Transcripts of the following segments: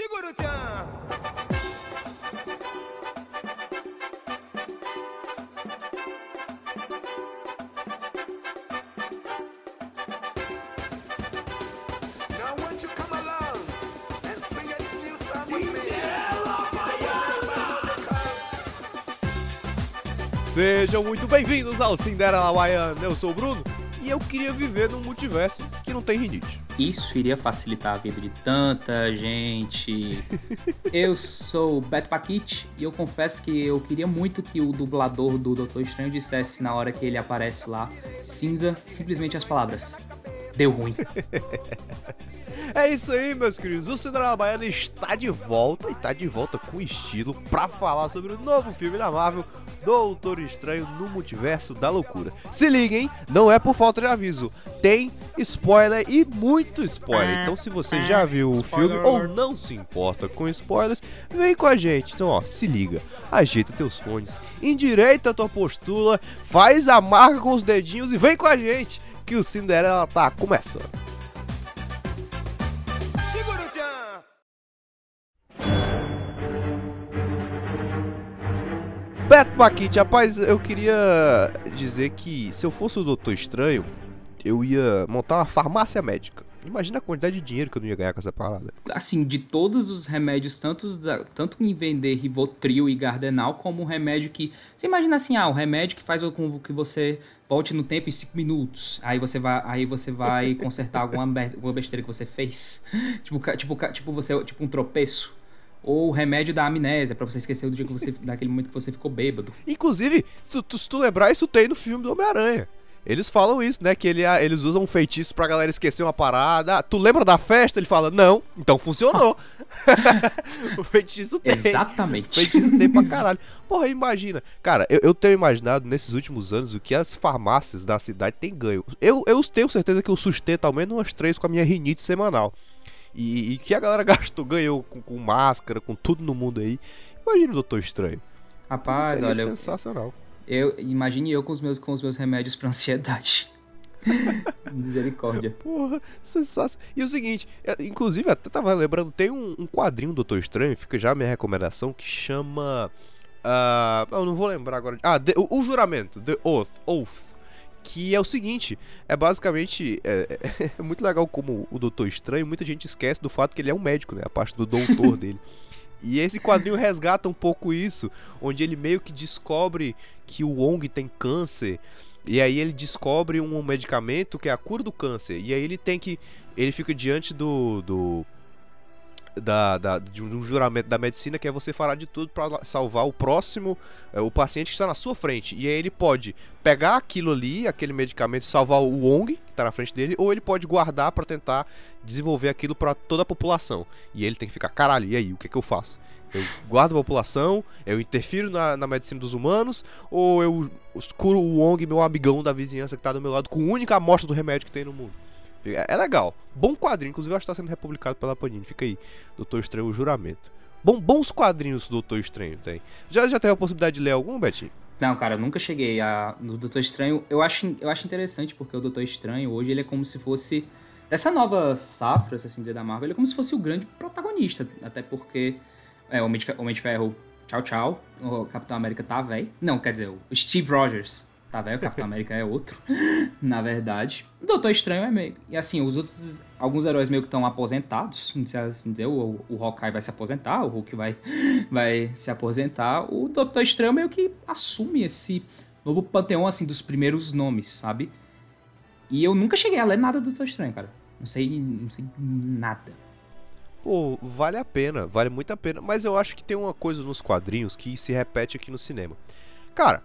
Shiguru-chan! Now won't you come along and sing a new song with me? Sejam muito bem-vindos ao Cinderela Hawaiian. Eu sou o Bruno e eu queria viver num multiverso que não tem rinite. Isso iria facilitar a vida de tanta gente. eu sou o Beto Paquite e eu confesso que eu queria muito que o dublador do Doutor Estranho dissesse na hora que ele aparece lá, cinza, simplesmente as palavras. Deu ruim. É isso aí, meus queridos. O Cinderela Baiana está de volta e está de volta com estilo para falar sobre o novo filme da Marvel, Doutor Estranho no Multiverso da Loucura. Se liguem, não é por falta de aviso. Tem spoiler e muito spoiler. Então, se você já viu o filme ou não se importa com spoilers, vem com a gente. Então, ó, se liga, ajeita teus fones, endireita tua postura, faz a marca com os dedinhos e vem com a gente, que o Cinderela tá começando. Beto Paquite, rapaz, eu queria dizer que se eu fosse o Doutor Estranho, eu ia montar uma farmácia médica. Imagina a quantidade de dinheiro que eu não ia ganhar com essa parada. Assim, de todos os remédios, tanto, da- tanto em vender Rivotril e Gardenal, como um remédio que. Você imagina assim, ah, o remédio que faz com que você volte no tempo em 5 minutos. Aí você vai, aí você vai consertar alguma, alguma besteira que você fez. tipo, tipo, tipo, você, tipo um tropeço. Ou o remédio da amnésia, pra você esquecer do dia que você. daquele momento que você ficou bêbado. Inclusive, tu- tu- se tu lembrar, isso tem no filme do Homem-Aranha. Eles falam isso, né? Que ele, ah, eles usam um feitiço pra galera esquecer uma parada. Ah, tu lembra da festa? Ele fala, não, então funcionou. o feitiço tem. Exatamente. Feitiço tem pra caralho. Porra, imagina. Cara, eu, eu tenho imaginado nesses últimos anos o que as farmácias da cidade têm ganho. Eu, eu tenho certeza que eu sustento ao menos umas três com a minha rinite semanal. E, e que a galera gastou, ganhou com, com máscara, com tudo no mundo aí. Imagina o Doutor Estranho. Rapaz, Seria olha, eu, sensacional. eu imagine eu com os meus, com os meus remédios pra ansiedade. Misericórdia. Porra, sensacional. E o seguinte, é, inclusive, até tava lembrando, tem um, um quadrinho do Doutor Estranho, fica já a minha recomendação, que chama. ah, eu não vou lembrar agora. Ah, The- o, o juramento, The Oath, Oath. Que é o seguinte, é basicamente. É, é- é muito legal como o Doutor Estranho, muita gente esquece do fato que ele é um médico, né? A parte do doutor dele. E esse quadrinho resgata um pouco isso, onde ele meio que descobre que o Wong tem câncer. E aí ele descobre um medicamento que é a cura do câncer. E aí ele tem que. Ele fica diante do. do da, da- de um juramento da medicina que é você fará de tudo para salvar o próximo, é, o paciente que está na sua frente. E aí ele pode pegar aquilo ali, aquele medicamento, salvar o Wong, que está na frente dele, ou ele pode guardar para tentar desenvolver aquilo para toda a população. E ele tem que ficar, caralho, e aí, o que, é que eu faço? Eu guardo a população, eu interfiro na, na medicina dos humanos, ou eu curo o Wong, meu amigão da vizinhança que tá do meu lado, com a única amostra do remédio que tem no mundo. É, é legal. Bom quadrinho, inclusive acho que tá sendo republicado pela Panini. Fica aí, Doutor Estranho, o juramento. Bom, bons quadrinhos do Doutor Estranho tem. Já, já teve a possibilidade de ler algum, Betinho? Não, cara, nunca cheguei a, no Doutor Estranho. Eu acho, eu acho interessante porque o Doutor Estranho hoje ele é como se fosse. Dessa nova safra, se assim dizer, da Marvel, ele é como se fosse o grande protagonista. Até porque é, o Homem de Ferro, tchau, tchau. O Capitão América tá velho. Não, quer dizer, o Steve Rogers tá velho, Capitão América é outro, na verdade. O Doutor Estranho é meio. E assim, os outros. Alguns heróis meio que estão aposentados. Não sei assim dizer, o, o Hawkeye vai se aposentar, o Hulk vai, vai se aposentar. O Doutor Estranho meio que assume esse novo panteão, assim, dos primeiros nomes, sabe? E eu nunca cheguei a ler nada do Doutor Estranho, cara. Não sei, não sei nada. Pô, vale a pena, vale muito a pena. Mas eu acho que tem uma coisa nos quadrinhos que se repete aqui no cinema. Cara,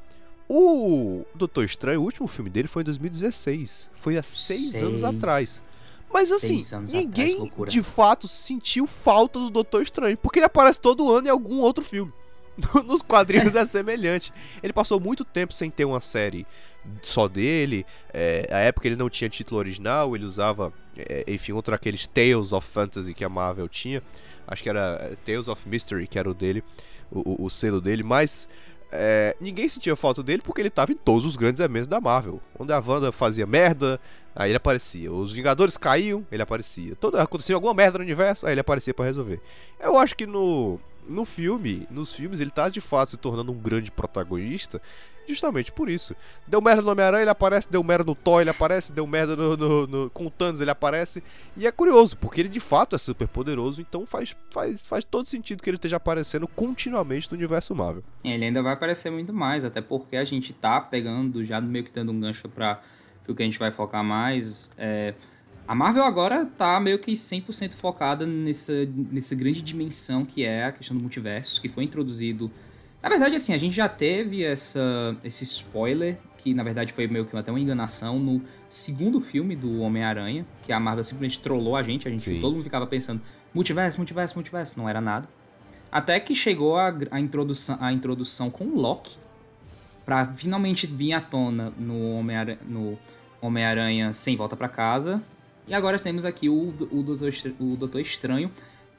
o Doutor Estranho, o último filme dele foi em 2016. Foi há seis, Seis. anos atrás. Mas assim, atrás, ninguém loucura. de fato sentiu falta do Doutor Estranho. Porque ele aparece todo ano em algum outro filme. Nos quadrinhos é semelhante. Ele passou muito tempo sem ter uma série só dele. É, a época ele não tinha título original, ele usava, é, enfim, outro aqueles Tales of Fantasy que a Marvel tinha. Acho que era é, Tales of Mystery, que era o dele, o, o- o selo dele. Mas é, ninguém sentia falta dele porque ele tava em todos os grandes eventos da Marvel. Onde a Wanda fazia merda, aí ele aparecia. Os Vingadores caíam, ele aparecia. Todo, acontecia alguma merda no universo, aí ele aparecia para resolver. Eu acho que no, no filme, nos filmes, ele tá de fato se tornando um grande protagonista. Justamente por isso. Deu merda no Homem-Aranha, ele aparece. Deu merda no Thor, ele aparece. Deu merda no, no, no, com o Thanos, ele aparece. E é curioso, porque ele de fato é super poderoso. Então faz, faz, faz todo sentido que ele esteja aparecendo continuamente no universo Marvel. Ele ainda vai aparecer muito mais, até porque a gente tá pegando, já meio que dando um gancho pra o que a gente vai focar mais. É, a Marvel agora tá meio que 100% focada nessa, nessa grande dimensão que é a questão do multiverso, que foi introduzido na verdade, assim, a gente já teve essa, esse spoiler, que na verdade foi meio que até uma enganação, no segundo filme do Homem-Aranha, que a Marvel simplesmente trollou a gente, a gente Sim. todo mundo ficava pensando, multiverso, multiverso, multiverso, não era nada. Até que chegou a, a, introdução, a introdução com o Loki, pra finalmente vir à tona no Homem-Aranha Homem Sem Volta para Casa. E agora temos aqui o, o, Doutor, o Doutor Estranho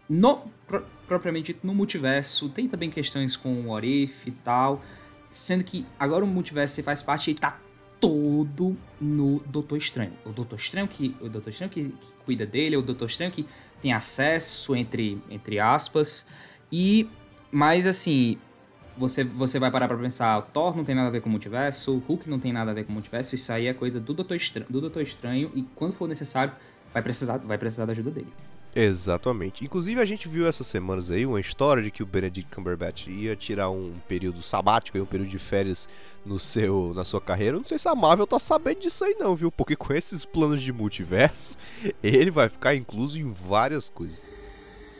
no, pro, propriamente dito, no multiverso, tem também questões com o Orif e tal. Sendo que agora o multiverso faz parte e tá todo no Doutor Estranho. O Doutor Estranho que o Doutor Estranho que, que, cuida dele, o Doutor Estranho que tem acesso entre entre aspas. E mas assim, você você vai parar para pensar, Thor não tem nada a ver com o multiverso, Hulk não tem nada a ver com o multiverso, isso aí é coisa do Doutor Estranho, do Doutor Estranho e quando for necessário vai precisar vai precisar da ajuda dele. Exatamente. Inclusive, a gente viu essas semanas aí uma história de que o Benedict Cumberbatch ia tirar um período sabático, um período de férias no seu, na sua carreira. não sei se a Marvel tá sabendo disso aí não, viu? Porque com esses planos de multiverso, ele vai ficar incluso em várias coisas.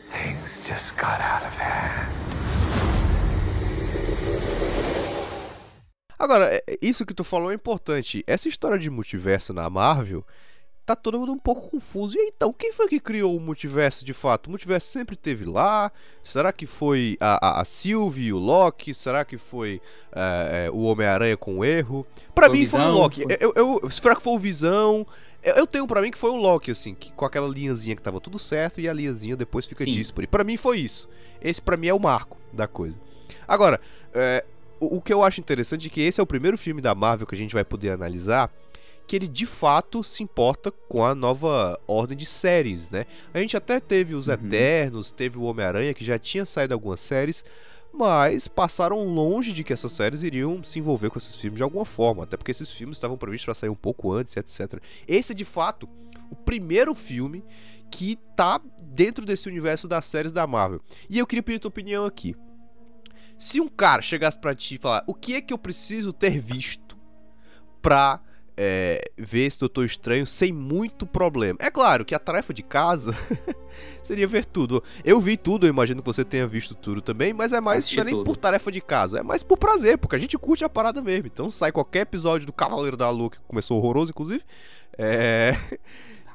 Things just got out of hand. Agora, é, isso que tu falou é importante. Essa história de multiverso na Marvel tá todo mundo um pouco confuso. E então, quem foi que criou o multiverso de fato? O multiverso sempre teve lá? Será que foi a, a, a Sylvie e o Loki? Será que foi é, é, o Homem-Aranha com o erro? Para mim Visão, foi o Loki. Foi... Eu, eu, será que foi o Visão? Eu, eu tenho para mim que foi o Loki, assim, que, com aquela linhazinha que tava tudo certo e a linhazinha depois fica díspare. Para mim foi isso. Esse para mim é o marco da coisa. Agora, é, o, o que eu acho interessante é que esse é o primeiro filme da Marvel que a gente vai poder analisar que ele de fato se importa com a nova ordem de séries, né? A gente até teve os uhum. Eternos, teve o Homem-Aranha, que já tinha saído algumas séries, mas passaram longe de que essas séries iriam se envolver com esses filmes de alguma forma, até porque esses filmes estavam previstos para sair um pouco antes, etc. Esse é de fato o primeiro filme que tá dentro desse universo das séries da Marvel. E eu queria pedir tua opinião aqui. Se um cara chegasse para ti e falar: "O que é que eu preciso ter visto pra é, ver esse Doutor Estranho sem muito problema. É claro que a tarefa de casa seria ver tudo. Eu vi tudo, eu imagino que você tenha visto tudo também, mas é mais não é nem por tarefa de casa, é mais por prazer, porque a gente curte a parada mesmo. Então sai qualquer episódio do Cavaleiro da Lua, que começou horroroso, inclusive, é.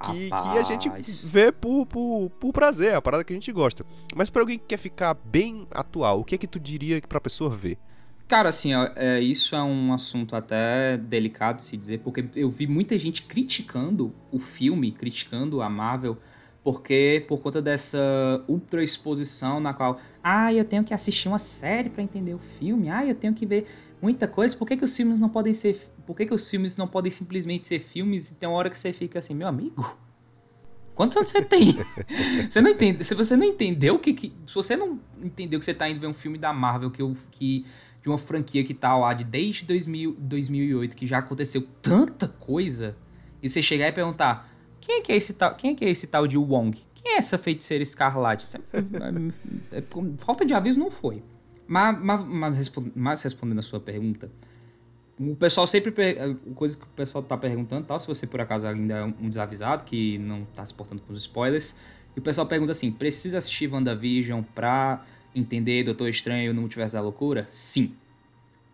Que, que, a gente vê por, por, por prazer, a parada que a gente gosta. Mas para alguém que quer ficar bem atual, o que é que tu diria pra pessoa ver? Cara, assim, é, isso é um assunto até delicado de se dizer, porque eu vi muita gente criticando o filme, criticando a Marvel, porque por conta dessa ultra exposição na qual, ah, eu tenho que assistir uma série para entender o filme, ah, eu tenho que ver muita coisa, por que, que os filmes não podem ser, por que, que os filmes não podem simplesmente ser filmes e tem uma hora que você fica assim, meu amigo, Quantos anos você tem? você não entende, se você não entendeu o que, que, se você não entendeu que você tá indo ver um filme da Marvel que, que de uma franquia que tá lá de desde 2000, 2008, que já aconteceu tanta coisa, e você chegar e perguntar: quem é que é esse tal, quem é que é esse tal de Wong? Quem é essa feiticeira escarlate? É, é, falta de aviso não foi. Mas, mas, mas, mas respondendo a sua pergunta, o pessoal sempre. Coisa que o pessoal tá perguntando, tal, se você por acaso ainda é um desavisado, que não tá se portando com os spoilers, e o pessoal pergunta assim: precisa assistir WandaVision pra entender Doutor Estranho no Multiverso da Loucura? Sim.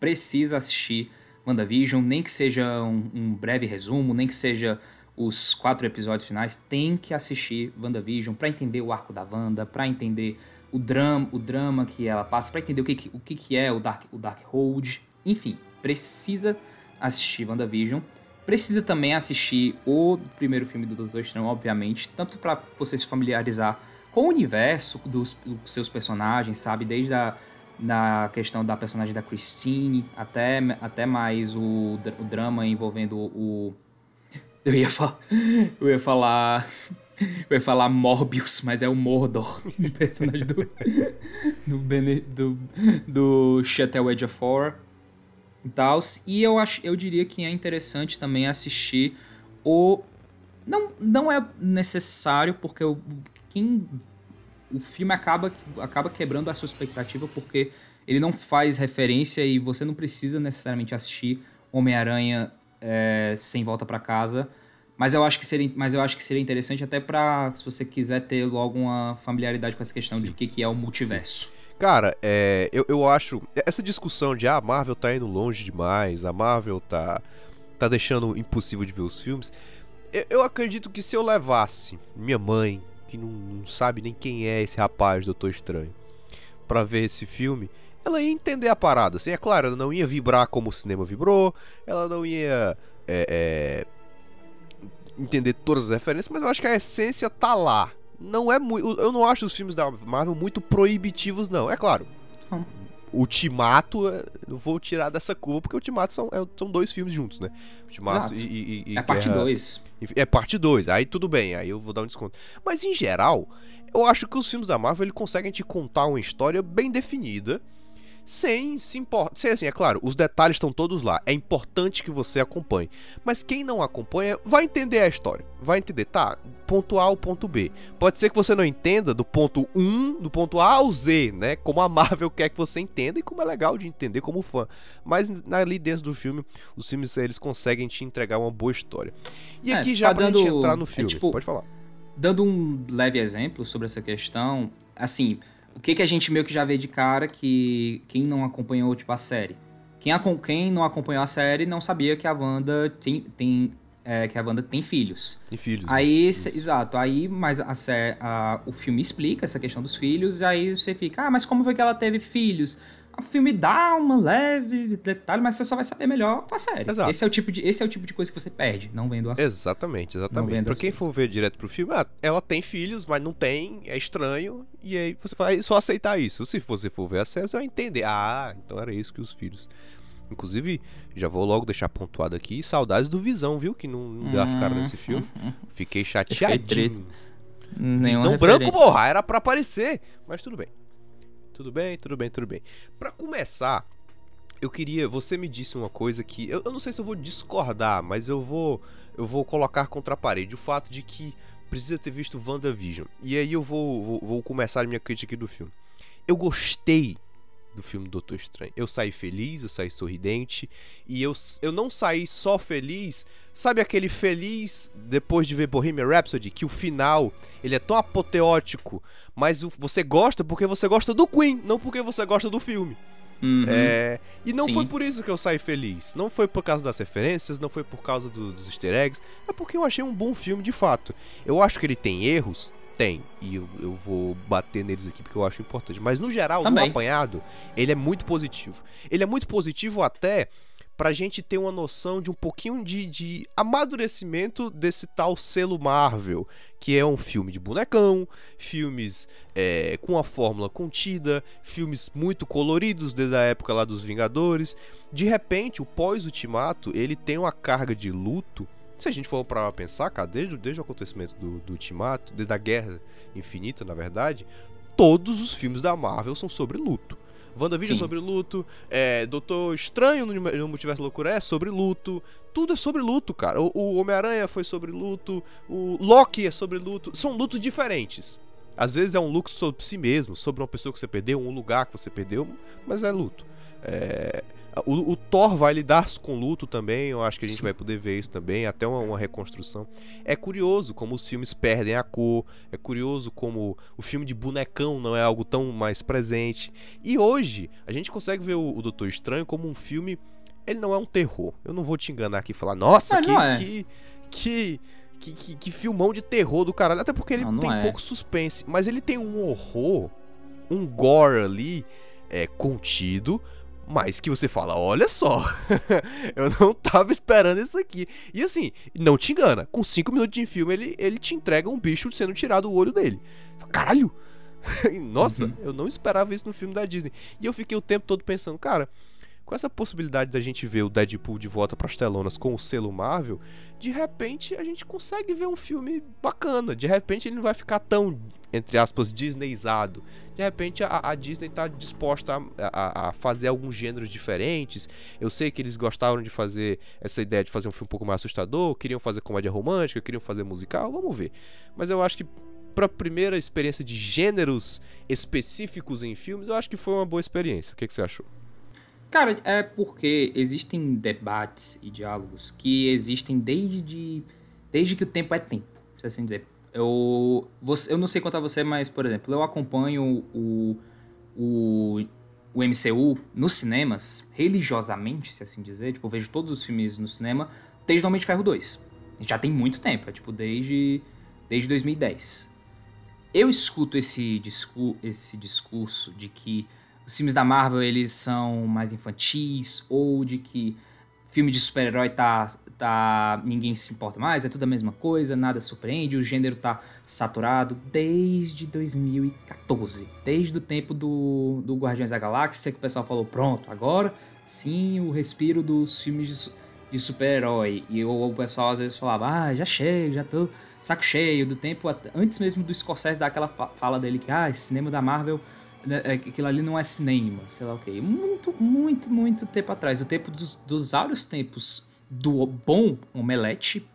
Precisa assistir WandaVision, nem que seja um, um, breve resumo, nem que seja os quatro episódios finais, tem que assistir WandaVision para entender o arco da Wanda, para entender o drama, o drama que ela passa, para entender o que, o que, que é o Dark, o Dark Hold. Enfim, precisa assistir WandaVision. Precisa também assistir o primeiro filme do Doutor Estranho, obviamente, tanto para você se familiarizar com o universo dos, dos seus personagens, sabe? Desde a na questão da personagem da Christine, até, até mais o, o drama envolvendo o. Eu ia falar. Eu ia falar. Eu ia falar Morbius, mas é o Mordor, o personagem do. do, Bene, do, do Shuttle Edge of Four e tal. E eu, acho, eu diria que é interessante também assistir o. Não, não é necessário, porque o, o filme acaba, acaba quebrando a sua expectativa porque ele não faz referência e você não precisa necessariamente assistir Homem-Aranha é, sem volta para casa. Mas eu acho que seria, mas eu acho que seria interessante até para se você quiser ter logo uma familiaridade com essa questão Sim. de o que, que é o multiverso. Sim. Cara, é, eu, eu acho. Essa discussão de ah, a Marvel tá indo longe demais, a Marvel tá, tá deixando impossível de ver os filmes. Eu, eu acredito que se eu levasse minha mãe, que não, não sabe nem quem é esse rapaz, Doutor Estranho, para ver esse filme, ela ia entender a parada. Assim, é claro, ela não ia vibrar como o cinema vibrou, ela não ia é, é, entender todas as referências, mas eu acho que a essência tá lá. Não é muito. Eu não acho os filmes da Marvel muito proibitivos, não. É claro. Hum. Ultimato, eu vou tirar dessa curva, porque Ultimato são, é, são dois filmes juntos, né? Ultimato e, e, e, É parte 2. É parte 2, aí tudo bem, aí eu vou dar um desconto. Mas em geral, eu acho que os filmes da Marvel ele conseguem te contar uma história bem definida sem se importar. Sem assim, é claro, os detalhes estão todos lá. É importante que você acompanhe. Mas quem não acompanha vai entender a história. Vai entender, tá? Ponto A ao ponto B. Pode ser que você não entenda do ponto 1, do ponto A ao Z, né? Como a Marvel quer que você entenda e como é legal de entender como fã. Mas ali dentro do filme, os filmes eles conseguem te entregar uma boa história. E é, aqui já tá pra dando, gente entrar no é filme, é tipo, pode falar. Dando um leve exemplo sobre essa questão, assim, o que, que a gente meio que já vê de cara que quem não acompanhou, tipo, a série. Quem, a, quem não acompanhou a série não sabia que a Wanda tem, tem é, que a Wanda tem filhos. Tem filhos. Né? Aí, né? cê, exato. Aí, mas a, a, o filme explica essa questão dos filhos, e aí você fica, ah, mas como foi que ela teve filhos? O filme dá uma leve detalhe, mas você só vai saber melhor com a série. Exato. Esse é o tipo de, esse é o tipo de coisa que você perde, não vendo a série. Exatamente, exatamente. Pra quem for ver direto pro filme, ah, ela tem filhos, mas não tem, é estranho, e aí você vai só aceitar isso. Se você for ver a série, você vai entender. Ah, então era isso que os filhos. Inclusive, já vou logo deixar pontuado aqui, saudades do Visão, viu? Que não, não deu as caras nesse filme. Fiquei chateadinho. Visão branco, porra, era para aparecer. Mas tudo bem. Tudo bem, tudo bem, tudo bem. Para começar, eu queria. Você me disse uma coisa que. Eu, eu, não sei se eu vou discordar, mas eu vou. Eu vou colocar contra a parede. O fato de que precisa ter visto WandaVision. E aí eu vou, vou, vou começar a minha crítica aqui do filme. Eu gostei do filme Doutor Estranho. Eu saí feliz, eu saí sorridente. E eu, eu não saí só feliz. Sabe aquele feliz depois de ver Bohemian Rhapsody? Que o final ele é tão apoteótico mas você gosta porque você gosta do Queen, não porque você gosta do filme. Uhum. É, e não Sim. foi por isso que eu saí feliz. Não foi por causa das referências, não foi por causa do, dos easter eggs. É porque eu achei um bom filme de fato. Eu acho que ele tem erros, tem. E eu, eu vou bater neles aqui porque eu acho importante. Mas no geral, Também. no apanhado, ele é muito positivo. Ele é muito positivo até pra gente ter uma noção de um pouquinho de, de amadurecimento desse tal selo Marvel, que é um filme de bonecão, filmes é, com a fórmula contida, filmes muito coloridos desde a época lá dos Vingadores. De repente, o pós-ultimato, ele tem uma carga de luto. Se a gente for para pensar, cara, desde, desde o acontecimento do, do ultimato, desde a Guerra Infinita, na verdade, todos os filmes da Marvel são sobre luto. WandaVision é sobre luto, é, Doutor Estranho no, no Multiverso Loucura é sobre luto. Tudo é sobre luto, cara. O, o Homem-Aranha foi sobre luto, o Loki é sobre luto. São lutos diferentes. Às vezes é um luto sobre si mesmo, sobre uma pessoa que você perdeu, um lugar que você perdeu, mas é luto. É, o, o, Thor vai lidar com luto também, eu acho que a gente Sim. vai poder ver isso também, até uma, uma, reconstrução. É curioso como os filmes perdem a cor, é curioso como o filme de bonecão não é algo tão mais presente. E hoje, a gente consegue ver o, o Doutor Estranho como um filme. Ele não é um terror. Eu não vou te enganar aqui e falar, nossa, que, é. que, que, que, que, que, filmão de terror do caralho. Até porque ele não, não tem é. pouco suspense, mas ele tem um horror, um gore ali, é, contido mas que você fala, olha só, eu não tava esperando isso aqui. E assim, não te engana, com 5 minutos de filme ele, ele te entrega um bicho sendo tirado o olho dele. Caralho! Nossa, Uhum. eu não esperava isso no filme da Disney. E eu fiquei o tempo todo pensando, cara, com essa possibilidade da gente ver o Deadpool de volta pras telonas com o selo Marvel, de repente a gente consegue ver um filme bacana. De repente ele não vai ficar tão, entre aspas, Disneyizado. De repente a, a Disney tá disposta a, a- a fazer alguns gêneros diferentes. Eu sei que eles gostaram de fazer essa ideia de fazer um filme um pouco mais assustador, queriam fazer comédia romântica, queriam fazer musical, vamos ver. Mas eu acho que pra primeira experiência de gêneros específicos em filmes, eu acho que foi uma boa experiência. O que, que você achou? Cara, é porque existem debates e diálogos que existem desde, desde que o tempo é tempo, se assim dizer. Eu, você, eu não sei quanto a você, mas, por exemplo, eu acompanho o, o, o MCU nos cinemas, religiosamente, se assim dizer. Tipo, eu vejo todos os filmes no cinema desde o Homem de Ferro 2. Já tem muito tempo, é tipo desde, desde 2010. Eu escuto esse, discu esse discurso de que os filmes da Marvel eles são mais infantis ou de que filme de super-herói tá, tá ninguém se importa mais, é tudo a mesma coisa, nada surpreende, o gênero tá saturado desde 2014, desde o tempo do, do Guardiões da Galáxia que o pessoal falou, pronto, agora sim o respiro dos filmes de, de super-herói. E o, o pessoal às vezes falava, ah, já chego, já tô saco cheio do tempo, antes mesmo do Scorsese dar aquela fa- fala dele que, ah, cinema da Marvel né, é aquilo ali não é cinema, sei lá o quê. Muito, muito, muito tempo atrás. O tempo dos, dos áureos tempos do bom Omelete,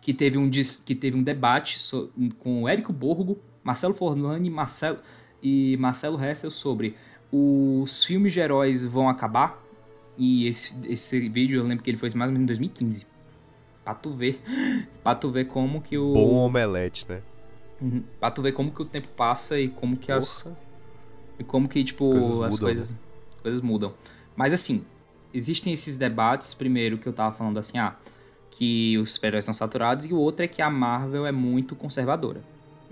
que teve um, que teve um debate so- com o Érico Borgo, Marcelo Forlani Marcelo, e Marcelo Hessel sobre os filmes de heróis vão acabar. E esse, esse vídeo eu lembro que ele foi mais ou menos em 2015. Pra tu ver. pra tu ver como que o. Bom omelete, né? Uhum. Pra tu ver como que o tempo passa e como que as, Porra. E como que, tipo, As coisas as mudam, coisas, coisas mudam. Mas assim, existem esses debates, primeiro que eu tava falando assim, ah, que os super-heróis são saturados, e o outro é que a Marvel é muito conservadora.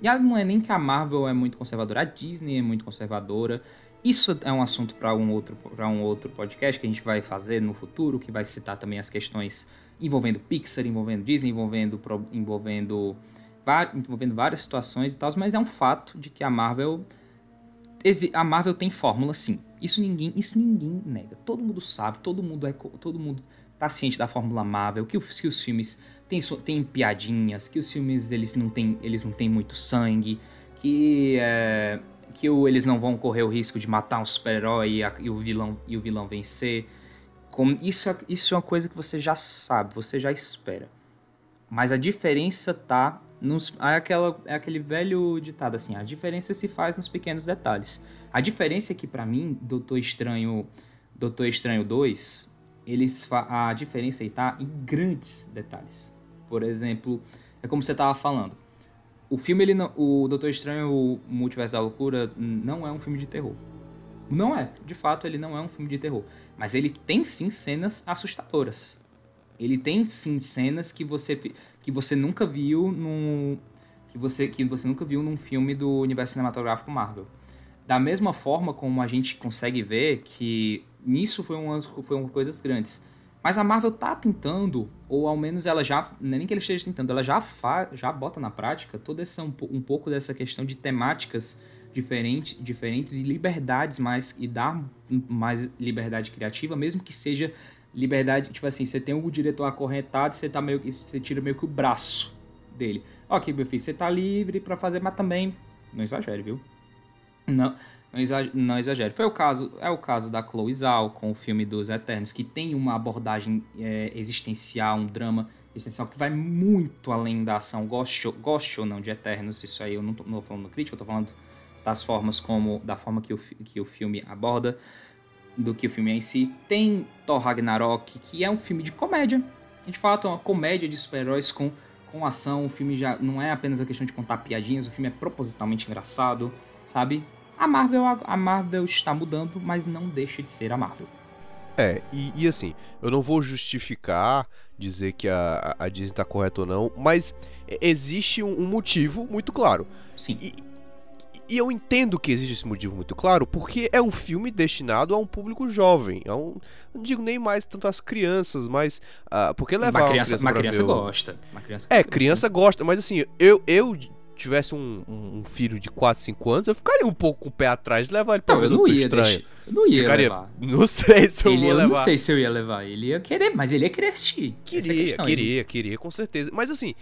E não é nem que a Marvel é muito conservadora, a Disney é muito conservadora. Isso é um assunto para um outro para um outro podcast que a gente vai fazer no futuro, que vai citar também as questões envolvendo Pixar, envolvendo Disney, envolvendo envolvendo envolvendo várias situações e tal, mas é um fato de que a Marvel a Marvel tem fórmula sim. Isso ninguém, isso ninguém nega. Todo mundo sabe, todo mundo é, todo mundo tá ciente da fórmula Marvel, que os, que os filmes têm, têm piadinhas, que os filmes eles não têm, eles não têm muito sangue, que é, que o- eles não vão correr o risco de matar um super-herói e, e o vilão e o vilão vencer. Como, isso, é- isso é uma coisa que você já sabe, você já espera. Mas a diferença tá nos. É, aquela, é aquele velho ditado assim: a diferença se faz nos pequenos detalhes. A diferença é que, pra mim, Doutor Estranho, Doutor Estranho 2, eles a diferença aí tá em grandes detalhes. Por exemplo, é como você tava falando. O filme, ele não, o Doutor Estranho, o Multiverso da Loucura, não é um filme de terror. Não é. De fato, ele não é um filme de terror. Mas ele tem sim cenas assustadoras. Ele tem sim cenas que você que você nunca viu num que você que você nunca viu num filme do universo cinematográfico Marvel. Da mesma forma como a gente consegue ver que nisso foi umas foi uma coisas grandes. Mas a Marvel tá tentando, ou ao menos ela já, é nem que ele esteja tentando, ela já fa, já bota na prática toda essa um, um pouco dessa questão de temáticas diferentes, diferentes e liberdades mais e dar mais liberdade criativa, mesmo que seja liberdade, tipo assim, você tem o diretor acorrentado, você tá meio que você tira meio que o braço dele. Ok, meu filho, você tá livre pra fazer, mas também não exagere, viu? Não, não exagere. Foi o caso, é o caso da Chloe Zhao com o filme dos Eternos, que tem uma abordagem é, existencial, um drama existencial que vai muito além da ação. Goste, goste ou não de Eternos, isso aí eu não tô, não tô falando crítica, eu tô falando das formas como, da forma que o, que o filme aborda, do que o filme é em si. Tem Thor Ragnarok, que é um filme de comédia. De fato, é uma comédia de super-heróis com, com ação. O filme já não é apenas a questão de contar piadinhas, o filme é propositalmente engraçado, sabe? A Marvel, a Marvel está mudando, mas não deixa de ser a Marvel. É, e, e assim, eu não vou justificar dizer que a, a Disney tá correta ou não, mas existe um, um motivo muito claro. Sim. E, e eu entendo que existe esse motivo muito claro, porque é um filme destinado a um público jovem. A um, não digo nem mais tanto as crianças, mas. ah, porque levar uma criança, uma criança ver o- gosta. Uma criança É, gosta. criança gosta, mas assim, eu, eu tivesse um, um- um filho de 4, 5 anos, eu ficaria um pouco com o pé atrás de levar ele pra Não, ver eu não ia Estranho. Eu não ia Ficaria, levar. não sei se eu Ele, eu levar. não sei se eu ia levar. Ele ia querer, mas ele ia querer assistir. É Queria, questão. queria, queria, com certeza. Mas assim,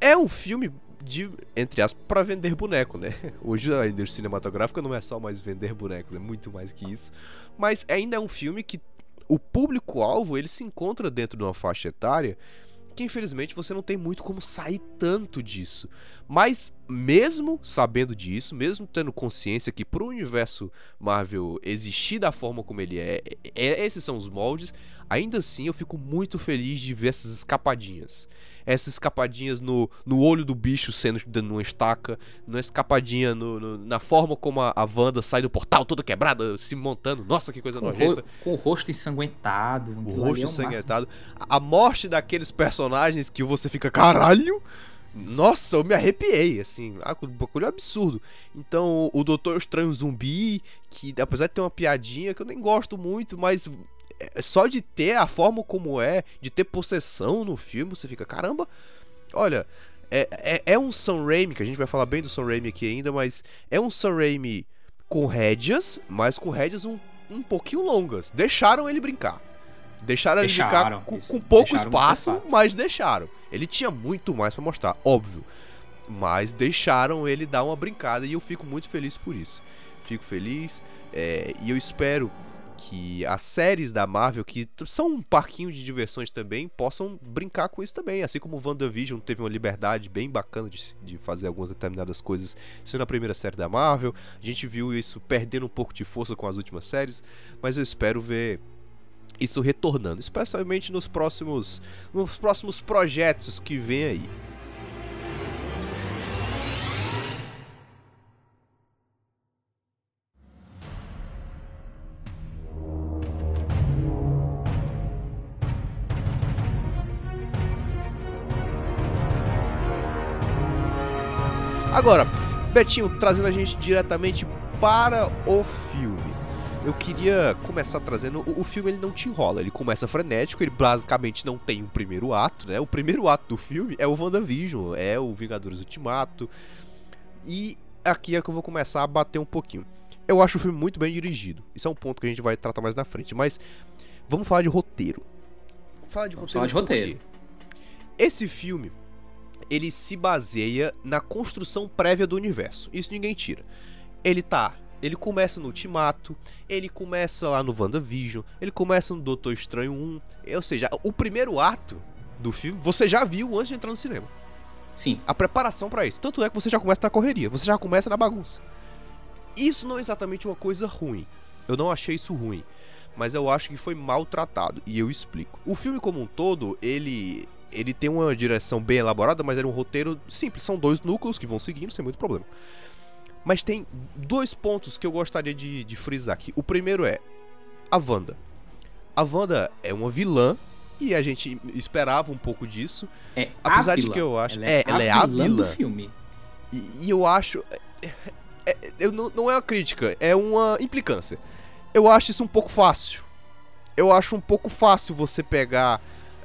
é um filme de, entre aspas, pra vender boneco, né? Hoje a indústria cinematográfica não é só mais vender bonecos, é muito mais que isso. Mas ainda é um filme que o público-alvo, ele se encontra dentro de uma faixa etária que infelizmente você não tem muito como sair tanto disso. Mas mesmo sabendo disso, mesmo tendo consciência que pro universo Marvel existir da forma como ele é, é- esses são os moldes, ainda assim eu fico muito feliz de ver essas escapadinhas. Essas escapadinhas no, no olho do bicho sendo dando uma estaca, na escapadinha no, no- na forma como a, a Wanda sai do portal toda quebrada, se montando. Nossa, que coisa Com, nojenta ro- com o rosto ensanguentado. o rosto é máximo. ensanguentado. A morte daqueles personagens que você fica, caralho! Nossa, eu me arrepiei, assim, ah, um bagulho absurdo. Então, o Doutor Estranho Zumbi, que apesar de ter uma piadinha que eu nem gosto muito, mas é, só de ter a forma como é, de ter possessão no filme, você fica, caramba, olha, é, é, é um Sam Raimi, que a gente vai falar bem do Sam Raimi aqui ainda, mas é um Sam Raimi com rédeas, mas com rédeas um, um pouquinho longas. Deixaram ele brincar. Deixaram, ele Deixaram, brincar com, isso, com pouco espaço, mas deixaram. Ele tinha muito mais pra mostrar, óbvio. Mas deixaram ele dar uma brincada e eu fico muito feliz por isso. Fico feliz é, e eu espero que as séries da Marvel, que são um parquinho de diversões também, possam brincar com isso também. Assim como o WandaVision teve uma liberdade bem bacana de, de fazer algumas determinadas coisas sendo a primeira série da Marvel. A gente viu isso perdendo um pouco de força com as últimas séries, mas eu espero ver isso retornando, especialmente nos próximos, nos próximos projetos que vem aí. Agora, Betinho, trazendo a gente diretamente para o filme. Eu queria começar trazendo. O, o filme ele não te enrola, ele começa frenético, ele basicamente não tem um primeiro ato, né? O primeiro ato do filme é o WandaVision, é o Vingadores Ultimato. E aqui é que eu vou começar a bater um pouquinho. Eu acho o filme muito bem dirigido. Isso é um ponto que a gente vai tratar mais na frente. Mas vamos falar de roteiro. Fala de Vamos roteiro. falar de roteiro. Esse filme ele se baseia na construção prévia do universo. Isso ninguém tira. Ele tá. Ele começa no Ultimato, ele começa lá no WandaVision, ele começa no Doutor Estranho 1. Ou seja, o primeiro ato do filme você já viu antes de entrar no cinema. Sim. A preparação pra isso. Tanto é que você já começa na correria, você já começa na bagunça. Isso não é exatamente uma coisa ruim. Eu não achei isso ruim. Mas eu acho que foi maltratado. E eu explico. O filme como um todo, ele. Ele tem uma direção bem elaborada, mas era um roteiro simples. São dois núcleos que vão seguindo sem muito problema. Mas tem dois pontos que eu gostaria de, de frisar aqui. O primeiro é a Wanda. A Wanda é uma vilã e a gente esperava um pouco disso. É Apesar a de que eu acho- Ela é, é, ela a é a vilã do vilã. filme. E, e eu acho. é- é- eu não, não é uma crítica, é uma implicância. Eu acho isso um pouco fácil. Eu acho um pouco fácil você pegar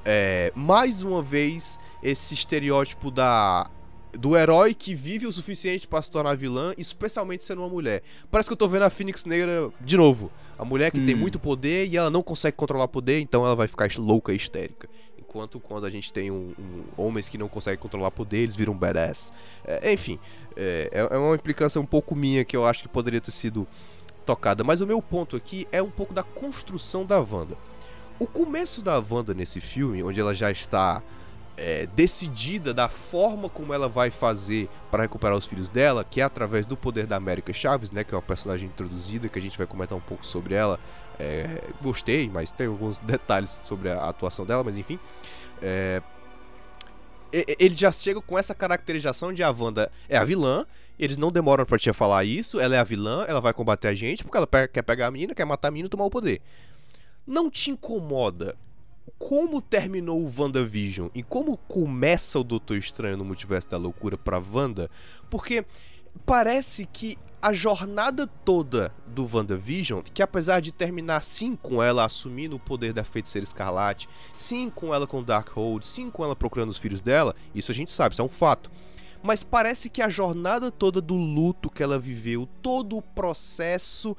é, mais uma vez esse estereótipo da do herói que vive o suficiente pra se tornar vilã, especialmente sendo uma mulher. Parece que eu tô vendo a Fênix Negra de novo. A mulher que tem Hum. muito poder e ela não consegue controlar poder, então ela vai ficar louca e histérica. Enquanto quando a gente tem um, um- homens que não conseguem controlar poder, eles viram badass. É, enfim, é, é é uma implicância um pouco minha que eu acho que poderia ter sido tocada. Mas o meu ponto aqui é um pouco da construção da Wanda. O começo da Wanda nesse filme, onde ela já está é, decidida da forma como ela vai fazer para recuperar os filhos dela, que é através do poder da América Chaves, né, que é uma personagem introduzida, que a gente vai comentar um pouco sobre ela. É, gostei, mas tem alguns detalhes sobre a atuação dela, mas enfim. É, ele já chega com essa caracterização de a Wanda é a vilã, eles não demoram pra te falar isso, ela é a vilã, ela vai combater a gente porque ela quer pegar a menina, quer matar a menina e tomar o poder. Não te incomoda como terminou o WandaVision e como começa o Doutor Estranho no Multiverso da Loucura pra Wanda? Porque parece que a jornada toda do WandaVision, que apesar de terminar sim com ela assumindo o poder da feiticeira escarlate, sim com ela com Darkhold, sim com ela procurando os filhos dela, isso a gente sabe, isso é um fato. mas parece que a jornada toda do luto que ela viveu, todo o processo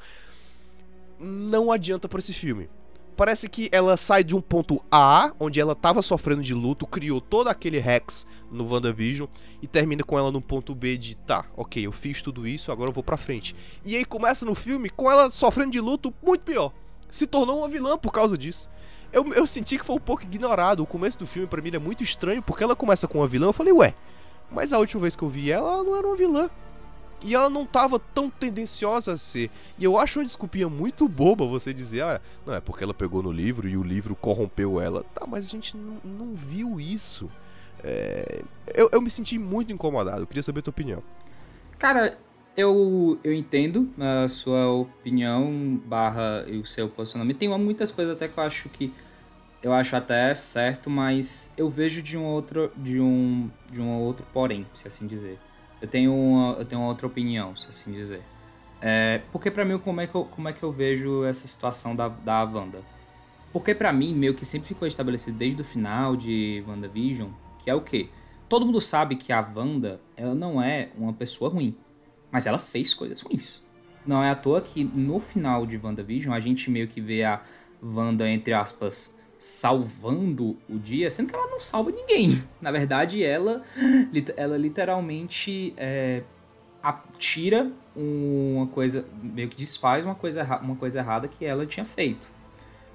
não adianta pra esse filme. Parece que ela sai de um ponto A, onde ela tava sofrendo de luto, criou todo aquele Rex no WandaVision, e termina com ela no ponto B de tá, ok, eu fiz tudo isso, agora eu vou pra frente. E aí começa no filme com ela sofrendo de luto muito pior. Se tornou uma vilã por causa disso. Eu, eu senti que foi um pouco ignorado. O começo do filme, pra mim, é muito estranho, porque ela começa com uma vilã. Eu falei, ué, mas a última vez que eu vi ela, ela não era uma vilã. E ela não tava tão tendenciosa a ser. E eu acho uma desculpinha muito boba você dizer, ah, não, é porque ela pegou no livro e o livro corrompeu ela. Tá, mas a gente não, viu isso. É... Eu, eu me senti muito incomodado. Eu queria saber a tua opinião. Cara, eu, eu entendo a sua opinião barra o seu posicionamento. Tem muitas coisas até que eu acho que eu acho até certo, mas eu vejo de um outro de um de um outro porém, se assim dizer. Eu tenho uma, eu tenho uma outra opinião, se assim dizer. É, porque para mim como é que eu, como é que eu vejo essa situação da da Wanda? Porque para mim meio que sempre ficou estabelecido desde o final de WandaVision, que é o quê? Todo mundo sabe que a Wanda, ela não é uma pessoa ruim, mas ela fez coisas ruins. Não é à toa que no final de WandaVision a gente meio que vê a Wanda, entre aspas, salvando o dia, sendo que ela não salva ninguém. Na verdade, ela, ela literalmente é, tira uma coisa, meio que desfaz uma coisa, uma coisa errada que ela tinha feito.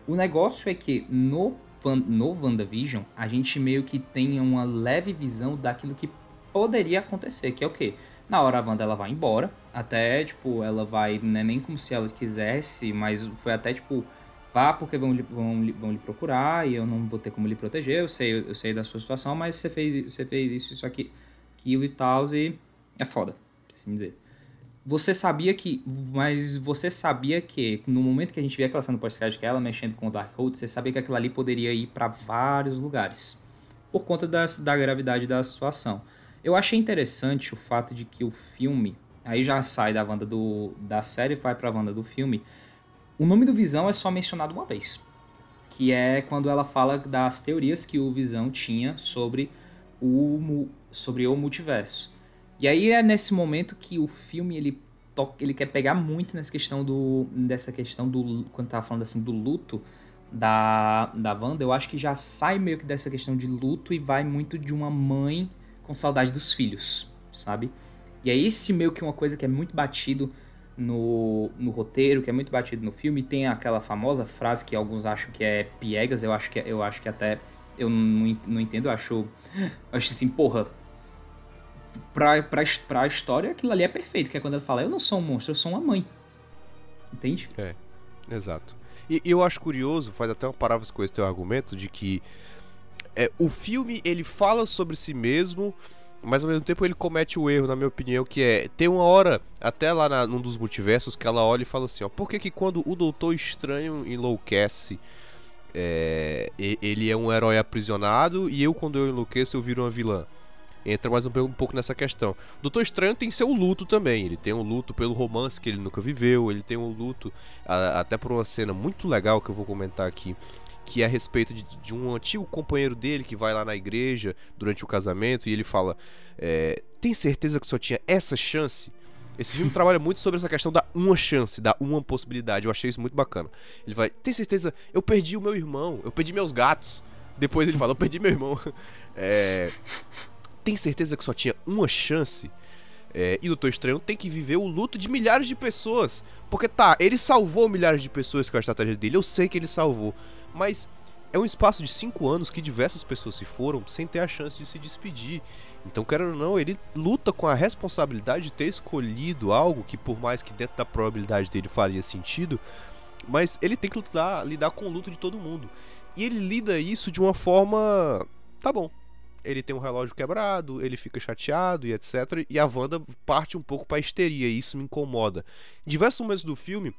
O negócio é que no, no WandaVision, a gente meio que tem uma leve visão daquilo que poderia acontecer, que é o quê? Na hora a Wanda ela vai embora, até, tipo, ela vai, não é nem como se ela quisesse, mas foi até, tipo, vá porque vão, vão, vão lhe procurar e eu não vou ter como lhe proteger, eu sei, eu sei da sua situação, mas você fez, você fez isso, isso aqui, aquilo e tal, e é foda, assim dizer. Você sabia que, mas você sabia que no momento que a gente via aquela cena pós-crédito que ela mexendo com o Darkhold, você sabia que aquilo ali poderia ir para vários lugares, por conta das, da gravidade da situação. Eu achei interessante o fato de que o filme, aí já sai da Wanda do, da série vai pra Wanda do filme, o nome do Visão é só mencionado uma vez, que é quando ela fala das teorias que o Visão tinha sobre o, sobre o multiverso. E aí é nesse momento que o filme ele, ele quer pegar muito nessa questão do dessa questão do quando tava falando assim do luto da da Wanda, eu acho que já sai meio que dessa questão de luto e vai muito de uma mãe com saudade dos filhos, sabe? E é esse meio que uma coisa que é muito batido no, no roteiro, que é muito batido no filme. Tem aquela famosa frase que alguns acham que é piegas, eu acho que, eu acho que até eu não, não entendo, eu acho, eu acho assim, porra, pra, pra, pra história aquilo ali é perfeito, que é quando ela fala, eu não sou um monstro, eu sou uma mãe. Entende? É, exato. E, e eu acho curioso, faz até uma palavra com esse teu argumento, de que é, o filme ele fala sobre si mesmo mas ao mesmo tempo ele comete o erro, na minha opinião, que é. Tem uma hora, até lá na, num dos multiversos, que ela olha e fala assim: ó, por que, que quando o Doutor Estranho enlouquece, é, ele é um herói aprisionado e eu, quando eu enlouqueço, eu viro uma vilã? Entra mais um, um pouco nessa questão. Doutor Estranho tem seu luto também. Ele tem um luto pelo romance que ele nunca viveu. Ele tem um luto, a, até por uma cena muito legal que eu vou comentar aqui que é a respeito de, de, um antigo companheiro dele que vai lá na igreja durante o casamento e ele fala: é, Tem certeza que só tinha essa chance? Esse filme trabalha muito sobre essa questão da uma chance, da uma possibilidade. Eu achei isso muito bacana. Ele vai: Tem certeza? Eu perdi o meu irmão, eu perdi meus gatos. Depois ele fala: Eu perdi meu irmão. É, tem certeza que só tinha uma chance? É, e o Doutor Estranho tem que viver o luto de milhares de pessoas. Porque tá, ele salvou milhares de pessoas com a estratégia dele. Eu sei que ele salvou. Mas é um espaço de cinco anos que diversas pessoas se foram sem ter a chance de se despedir. Então, quero ou não, ele luta com a responsabilidade de ter escolhido algo que, por mais que dentro da probabilidade dele faria sentido, mas ele tem que lutar, lidar com o luto de todo mundo. E ele lida isso de uma forma. Tá bom. Ele tem um relógio quebrado, ele fica chateado e etc. E a Wanda parte um pouco pra histeria, e isso me incomoda. Em diversos momentos do filme,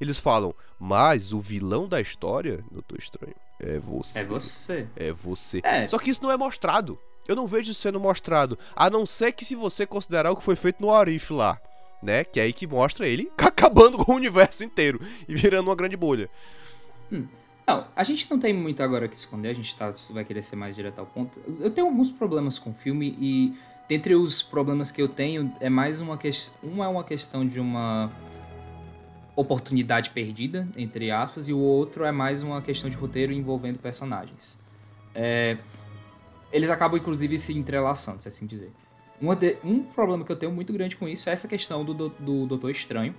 eles falam, mas o vilão da história, Doutor Estranho, é você. É você. É você. É. Só que isso não é mostrado. Eu não vejo isso sendo mostrado. A não ser que se você considerar o que foi feito no Arif lá. Né? Que é aí que mostra ele acabando com o universo inteiro e virando uma grande bolha. Hum. Não, a gente não tem muito agora que esconder, a gente tá, vai querer ser mais direto ao ponto. Eu tenho alguns problemas com o filme e dentre os problemas que eu tenho, é mais uma questão. Uma é uma questão de uma oportunidade perdida, entre aspas, e o outro é mais uma questão de roteiro envolvendo personagens. É, eles acabam, inclusive, se entrelaçando, se assim dizer. De, um problema que eu tenho muito grande com isso é essa questão do, do, do Doutor Estranho,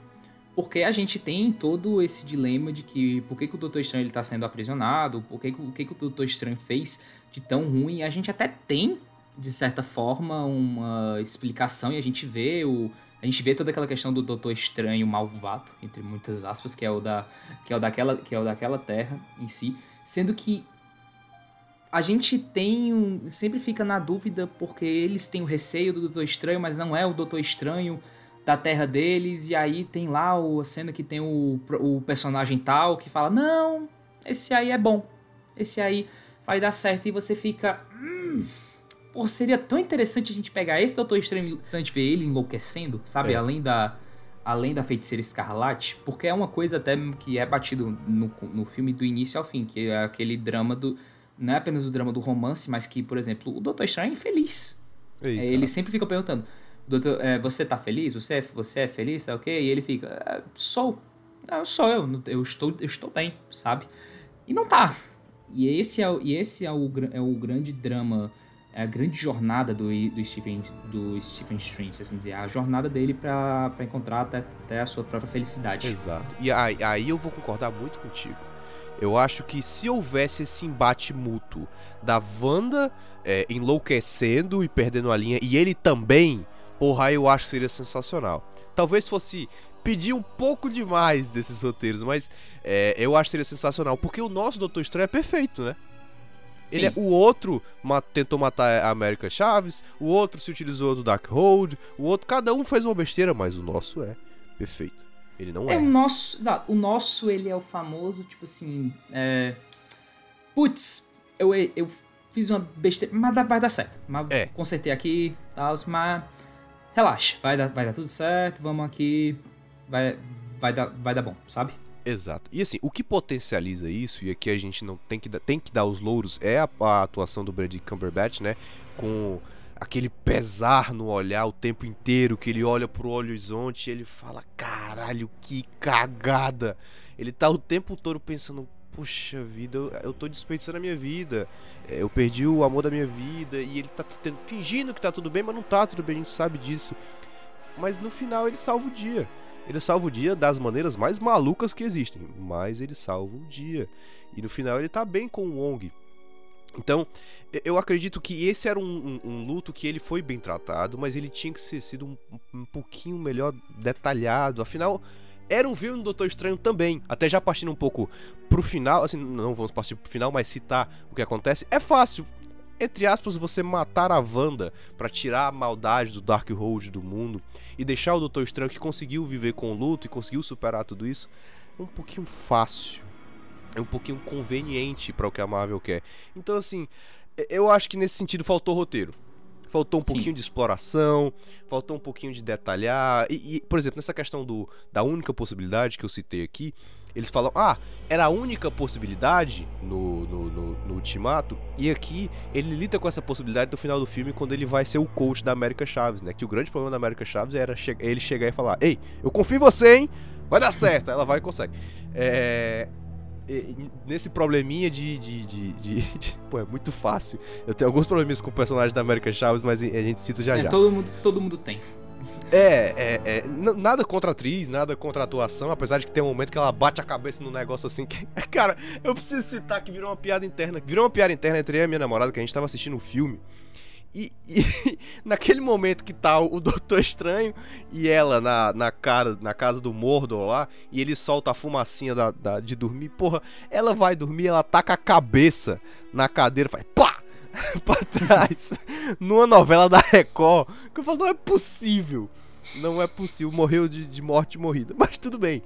porque a gente tem todo esse dilema de que por que, que o Doutor Estranho está sendo aprisionado, por que, o que, que o Doutor Estranho fez de tão ruim. A gente até tem, de certa forma, uma explicação e a gente vê o. A gente vê toda aquela questão do Doutor Estranho malvado, entre muitas aspas, que é o da que é o daquela que é o daquela terra em si, sendo que a gente tem um, sempre fica na dúvida porque eles têm o receio do Doutor Estranho, mas não é o Doutor Estranho da terra deles, e aí tem lá a cena que tem o, o personagem tal que fala: Não, esse aí é bom, esse aí vai dar certo, e você fica. Hum, pô, seria tão interessante a gente pegar esse Doutor Estranho e ver ele enlouquecendo, sabe? É. Além da. Além da feiticeira escarlate, porque é uma coisa até que é batido no, no filme do início ao fim, que é aquele drama do. Não é apenas o drama do romance, mas que, por exemplo, o Doutor Estranho é infeliz. É isso, ele sempre fica perguntando: doutor, é, você tá feliz? Você é, você é feliz? Tá ok? E ele fica, é, sou. Não, sou eu, eu estou, eu estou bem, sabe? E não tá. E esse é, e esse é, o, é o grande drama, é a grande jornada do, do, Stephen, do Stephen Strange, assim dizer, a jornada dele para encontrar até, até a sua própria felicidade. Exato. E aí, aí eu vou concordar muito contigo. Eu acho que se houvesse esse embate mútuo da Wanda é, enlouquecendo e perdendo a linha, e ele também Porra, eu acho que seria sensacional. Talvez fosse pedir um pouco demais desses roteiros, mas é, eu acho que seria sensacional. Porque o nosso Doutor Estranho é perfeito, né? Ele é, o outro tentou matar a América Chaves, o outro se utilizou do Darkhold, o outro, cada um fez uma besteira, mas o nosso é perfeito. Ele não é. é. O nosso, o nosso, ele é o famoso, tipo assim, é... Putz, eu, eu fiz uma besteira, mas vai dar certo. Mas é. Consertei aqui, tal, mas relaxa, vai dar, vai dar tudo certo, vamos aqui, vai, vai, dar, vai dar bom, sabe? Exato. E assim, o que potencializa isso, e aqui a gente não tem que, tem que dar os louros, é a, a atuação do Brady Cumberbatch, né? Com aquele pesar no olhar o tempo inteiro, que ele olha pro horizonte e ele fala: caralho, que cagada! Ele tá o tempo todo pensando: puxa vida, eu, eu tô desperdiçando a minha vida, é, eu perdi o amor da minha vida, e ele tá tendo, fingindo que tá tudo bem, mas não tá tudo bem, a gente sabe disso. Mas no final ele salva o dia. Ele salva o dia das maneiras mais malucas que existem, mas ele salva o dia. E no final ele tá bem com o Wong. Então, eu acredito que esse era um, um, um, luto que ele foi bem tratado, mas ele tinha que ser sido um, um pouquinho melhor detalhado. Afinal, era um filme do Doutor Estranho também. Até já partindo um pouco pro final, assim, não vamos partir pro final, mas citar o que acontece. É fácil, entre aspas, você matar a Wanda para tirar a maldade do Darkhold do mundo e deixar o Doutor Estranho que conseguiu viver com o luto e conseguiu superar tudo isso. É um pouquinho fácil. É um pouquinho conveniente para o que a Marvel quer. Então, assim, eu acho que nesse sentido faltou roteiro faltou um Sim. pouquinho de exploração, faltou um pouquinho de detalhar. E, e, por exemplo, nessa questão do, da única possibilidade que eu citei aqui, eles falam, ah, era a única possibilidade no, no, no, no, Ultimato, e aqui ele lida com essa possibilidade no final do filme quando ele vai ser o coach da América Chaves, né? Que o grande problema da América Chaves era che ele chegar e falar, ei, eu confio em você, hein? Vai dar certo. Aí ela vai e consegue. É, nesse probleminha de, de, de, de, Pô, é muito fácil. Eu tenho alguns probleminhas com o personagem da América Chaves, mas a gente cita já é, já. Todo mundo, todo mundo tem. É, é, é, nada contra a atriz, nada contra a atuação, apesar de que tem um momento que ela bate a cabeça no negócio assim que. Cara, eu preciso citar que virou uma piada interna. Virou uma piada interna entre eu e a minha namorada, que a gente tava assistindo um filme. E, naquele momento que tá o Doutor Estranho e ela na, na, cara, na casa do Mordor lá, e ele solta a fumacinha da, da, de dormir, porra, ela vai dormir, ela taca a cabeça na cadeira, faz pá! pra trás, numa novela da Record, que eu falo, não é possível, não é possível, morreu de, de morte morrida, mas tudo bem.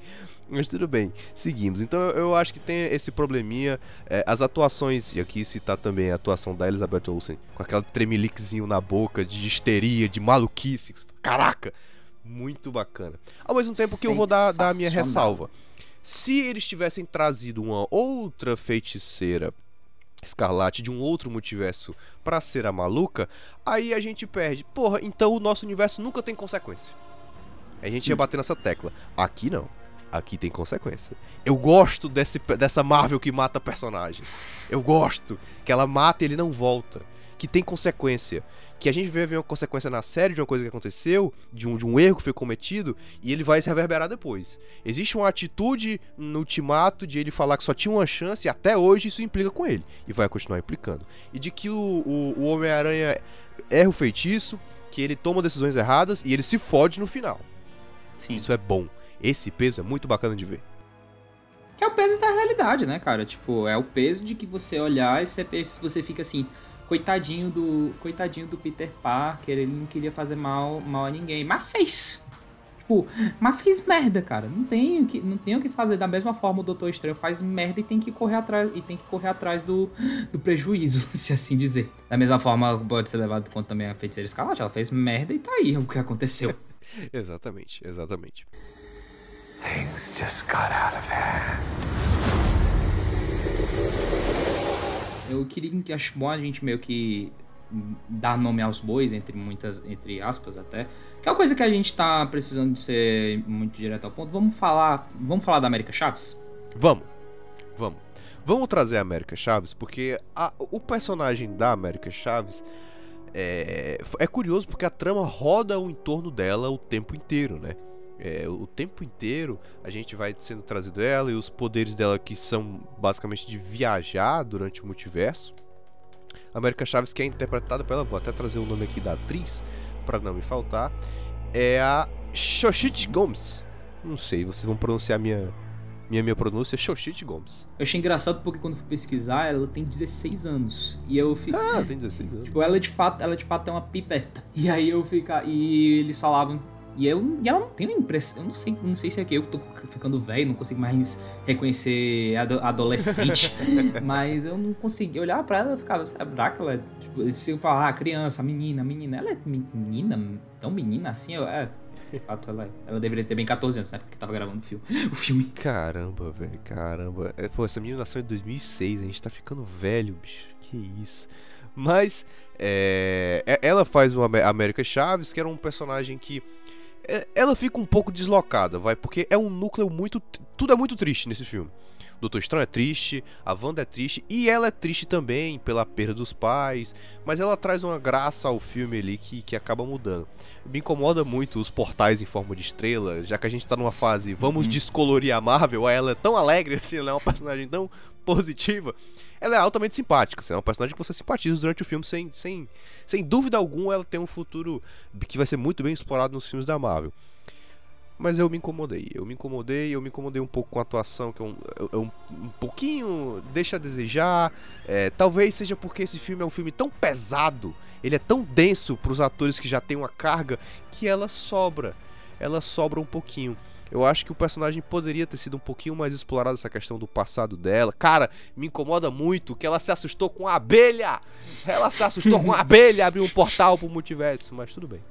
Mas tudo bem, seguimos. Então eu acho que tem esse probleminha. É, as atuações, e aqui citar também a atuação da Elizabeth Olsen, com aquele tremeliquezinho na boca, de histeria, de maluquice. Caraca! Muito bacana. Ao mesmo tempo que eu vou dar, dar a minha ressalva. Se eles tivessem trazido uma outra feiticeira Escarlate de um outro multiverso pra ser a maluca, aí a gente perde. Porra, então o nosso universo nunca tem consequência. A gente ia bater nessa tecla. Aqui não. Aqui tem consequência. Eu gosto desse, dessa Marvel que mata personagem. Eu gosto que ela mata e ele não volta. Que tem consequência. Que a gente vê uma consequência na série de uma coisa que aconteceu, de um, de um erro que foi cometido, e ele vai se reverberar depois. Existe uma atitude no ultimato de ele falar que só tinha uma chance, e até hoje isso implica com ele. E vai continuar implicando. E de que o, o, o Homem-Aranha erra o feitiço, que ele toma decisões erradas e ele se fode no final. Sim. Isso é bom. Esse peso é muito bacana de ver. Que é o peso da realidade, né, cara? Tipo, é o peso de que você olhar e você, você fica assim, coitadinho do. Coitadinho do Peter Parker, ele não queria fazer mal, mal a ninguém. Mas fez! Tipo, mas fez merda, cara. Não tem, o que, não tem o que fazer. Da mesma forma, o Doutor Estranho faz merda e tem que correr atrás, e tem que correr atrás do, do prejuízo, se assim dizer. Da mesma forma, pode ser levado conta também a feiticeira escarlate. Ela fez merda e tá aí o que aconteceu. Exatamente, exatamente. Things just got out of hand. Eu queria que acho bom a gente meio que dar nome aos bois, entre muitas, entre aspas até. Que é uma coisa que a gente tá precisando de ser muito direto ao ponto. Vamos falar. Vamos falar da América Chaves? Vamos, vamos. Vamos trazer a América Chaves, porque a- o personagem da América Chaves é, é curioso porque a trama roda o entorno dela o tempo inteiro, né? É, o tempo inteiro a gente vai sendo trazido ela e os poderes dela que são basicamente de viajar durante o multiverso. A América Chaves, que é interpretada pela, vou até trazer o nome aqui da atriz pra não me faltar, é a Xochitl Gomes. Não sei, vocês vão pronunciar a minha minha minha pronúncia, Xochitl Gomes. Eu achei engraçado porque quando fui pesquisar, ela tem 16 anos. E eu fico. Ah, tem 16 anos. Tipo, ela de fato, ela de fato é uma piveta. E aí eu fica e eles falavam e eu e ela não tem uma impressão, eu não sei, não sei se é que eu que tô ficando velho, não consigo mais reconhecer ado- adolescente, mas eu não consegui olhar pra ela e ficava, será que ela tipo, iam falar, ah, criança, menina, menina, ela é menina, tão menina assim, eu, é, de fato ela. Ela deveria ter bem 14 anos, né, porque tava gravando o filme. O filme. Caramba, velho, caramba. É, pô, essa menina nasceu em 2006, a gente tá ficando velho, bicho. Que isso. Mas, é, é- ela faz o Amé- América Chaves, que era um personagem que. É, ela fica um pouco deslocada, vai, porque é um núcleo muito. Tudo é muito triste nesse filme. O Doutor Estranho é triste, a Wanda é triste, e ela é triste também pela perda dos pais, mas ela traz uma graça ao filme ali que, que acaba mudando. Me incomoda muito os portais em forma de estrela, já que a gente tá numa fase vamos descolorir a Marvel, ela é tão alegre assim, ela é uma personagem tão positiva. Ela é altamente simpática, assim, é uma personagem que você simpatiza durante o filme sem, sem, sem dúvida alguma, ela tem um futuro que vai ser muito bem explorado nos filmes da Marvel. Mas eu me incomodei, eu me incomodei, eu me incomodei um pouco com a atuação, que é um, é um, um pouquinho deixa a desejar. É, talvez seja porque esse filme é um filme tão pesado, ele é tão denso para os atores que já têm uma carga, que ela sobra. Ela sobra um pouquinho. Eu acho que o personagem poderia ter sido um pouquinho mais explorado essa questão do passado dela. Cara, me incomoda muito que ela se assustou com a abelha. Ela se assustou com a abelha, abriu um portal pro multiverso, mas tudo bem.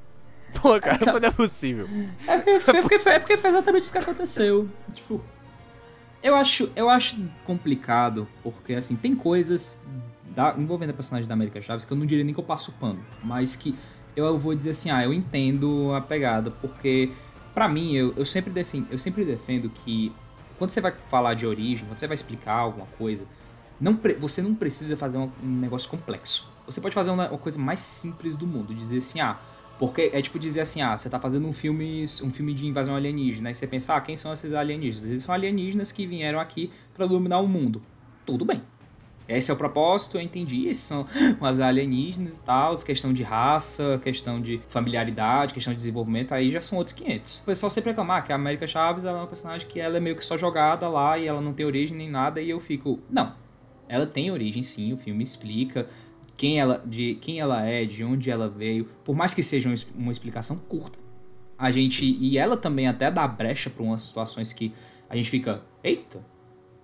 Pô, cara, mas não é possível. É porque, foi, porque, foi, é porque foi exatamente isso que aconteceu. Tipo, eu acho, eu acho complicado, porque assim, tem coisas da- envolvendo a personagem da América Chaves que eu não diria nem que eu passo pano, mas que eu vou dizer assim, ah, eu entendo a pegada, porque pra mim, eu, eu, sempre defendo, eu sempre defendo que quando você vai falar de origem, quando você vai explicar alguma coisa, não você não precisa fazer um, um negócio complexo. Você pode fazer uma, uma coisa mais simples do mundo, dizer assim, ah, porque é tipo dizer assim, ah, você tá fazendo um filme, um filme de invasão alienígena, aí você pensa, ah, quem são esses alienígenas? Eles são alienígenas que vieram aqui pra dominar o mundo. Tudo bem. Esse é o propósito, eu entendi. Esses são as alienígenas e tal, questão de raça, questão de familiaridade, questão de desenvolvimento, aí já são outros 500. O pessoal sempre reclamar que a América Chaves ela é uma personagem que ela é meio que só jogada lá e ela não tem origem nem nada, e eu fico, não. Ela tem origem sim, o filme explica quem ela, de quem ela é, de onde ela veio, por mais que seja uma, uma explicação curta. A gente e ela também até dá brecha para umas situações que a gente fica, eita,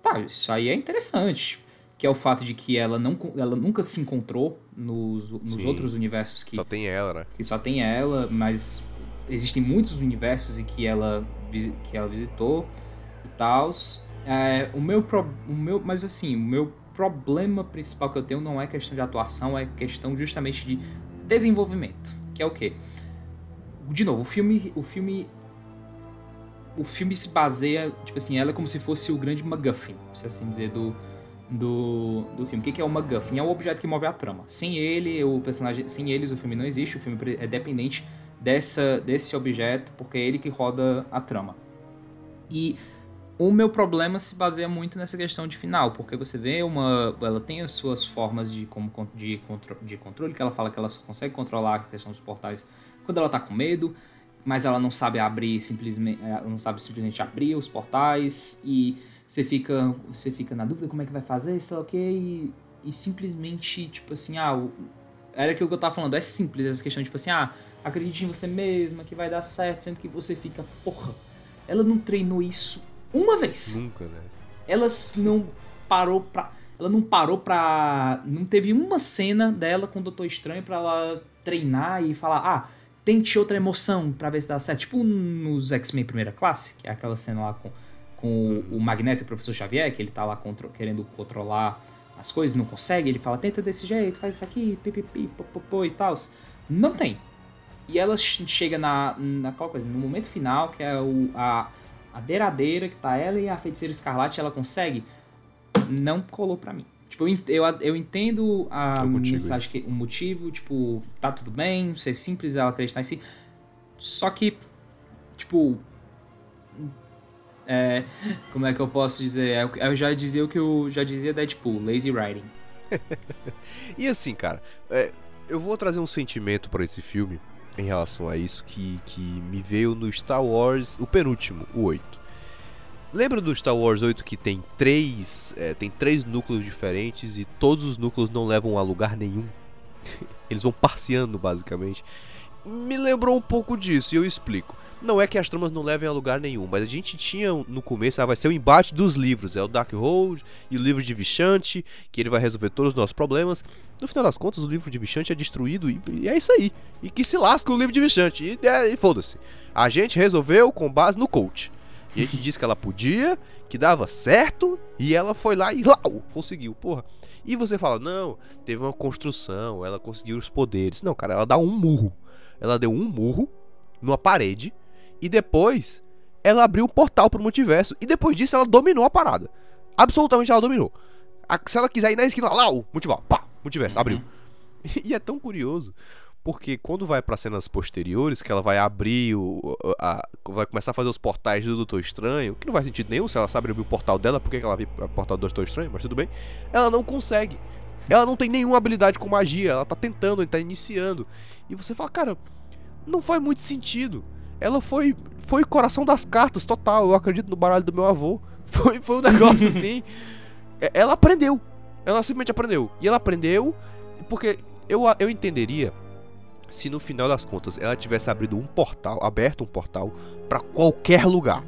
tá, isso aí é interessante, que é o fato de que ela não ela nunca se encontrou nos, nos Sim. outros universos que Só tem ela, né? que só tem ela, mas existem muitos universos em que ela, que ela visitou e tal. É, o meu, pro- o meu, mas assim, o meu problema principal que eu tenho não é questão de atuação, é questão justamente de desenvolvimento. Que é o quê? De novo, o filme. O filme. O filme se baseia, tipo assim, ela é como se fosse o grande MacGuffin, se assim dizer, do, do, do filme. O que, que é o MacGuffin? É o objeto que move a trama. Sem ele, o personagem. Sem eles, o filme não existe. O filme é dependente dessa, desse objeto, porque é ele que roda a trama. E o meu problema se baseia muito nessa questão de final, porque você vê uma. Ela tem as suas formas de, como, de, contro, de controle, que ela fala que ela só consegue controlar a questão dos portais quando ela tá com medo, mas ela não sabe abrir simplesmente. Não sabe simplesmente abrir os portais e você fica, você fica na dúvida como é que vai fazer, sei lá o que, e, e simplesmente, tipo assim, ah, o, era aquilo que eu tava falando, é simples essa questão, tipo assim, ah, acredite em você mesma que vai dar certo, sendo que você fica, porra, ela não treinou isso uma vez. Nunca, né? Ela não parou pra. Ela não parou pra. Não teve uma cena dela com o Doutor Estranho pra ela treinar e falar, ah, tente outra emoção pra ver se dá certo. Tipo nos X-Men Primeira Classe, que é aquela cena lá com com o Magneto e o Professor Xavier, que ele tá lá contro querendo controlar as coisas, não consegue, ele fala, tenta desse jeito, faz isso aqui, pipipi, popopô e tal. Não tem. E ela chega na, naquela coisa, no momento final, que é o, a, a deradeira, que tá ela e a feiticeira escarlate, ela consegue. Não colou pra mim. Tipo, eu, eu entendo a mensagem, que, o motivo, tipo, tá tudo bem, ser simples, ela acreditar em si. Só que, tipo, é, como é que eu posso dizer? É eu já dizia o que eu já dizia Deadpool, lazy writing. e assim, cara, é, eu vou trazer um sentimento para esse filme em relação a isso que, que me veio no Star Wars, o penúltimo, o 8. Lembra do Star Wars 8 que tem três, é, tem três núcleos diferentes e todos os núcleos não levam a lugar nenhum? Eles vão parciando, basicamente. Me lembrou um pouco disso e eu explico. Não é que as tramas não levem a lugar nenhum, mas a gente tinha no começo, ah, vai ser o embate dos livros, é o Dark Hold e o livro de Vichante, que ele vai resolver todos os nossos problemas. No final das contas, o livro de Vichante é destruído e, e é isso aí. E que se lasca o livro de Vichante, e, é, e foda-se. A gente resolveu com base no coach. A gente disse que ela podia, que dava certo, e ela foi lá e lá, conseguiu, porra. E você fala, não, teve uma construção, ela conseguiu os poderes. Não, cara, ela dá um murro. Ela deu um murro numa parede e depois ela abriu um portal pro multiverso. E depois disso ela dominou a parada. Absolutamente ela dominou. Se ela quiser ir na esquina, lá, o multiverso, pá, multiverso, abriu. Uhum. E é tão curioso, porque quando vai para cenas posteriores, que ela vai abrir o. A, vai começar a fazer os portais do Doutor Estranho, que não faz sentido nenhum se ela sabe abrir o portal dela, por que ela abre o portal do Doutor Estranho, mas tudo bem. Ela não consegue. Ela não tem nenhuma habilidade com magia, ela tá tentando, tá iniciando. E você fala, cara, não faz muito sentido ela foi foi coração das cartas total. Eu acredito no baralho do meu avô. Foi, foi um negócio assim. É, ela aprendeu. Ela simplesmente aprendeu. E ela aprendeu porque eu, eu entenderia se no final das contas ela tivesse abrido um portal, aberto um portal para qualquer lugar.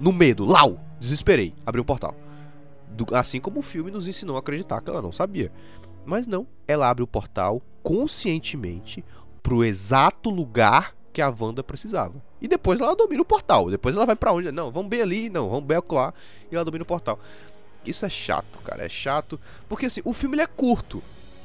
No medo, lau, desesperei, abri um portal. Do, assim como o filme nos ensinou a acreditar que ela não sabia. Mas não, ela abre o portal conscientemente pro exato lugar que a Wanda precisava. E depois ela domina o portal. Depois ela vai para onde? Não, vamos bem ali, não, vamos bem lá. E ela domina o portal. Isso é chato, cara. É chato. Porque assim, o filme é curto.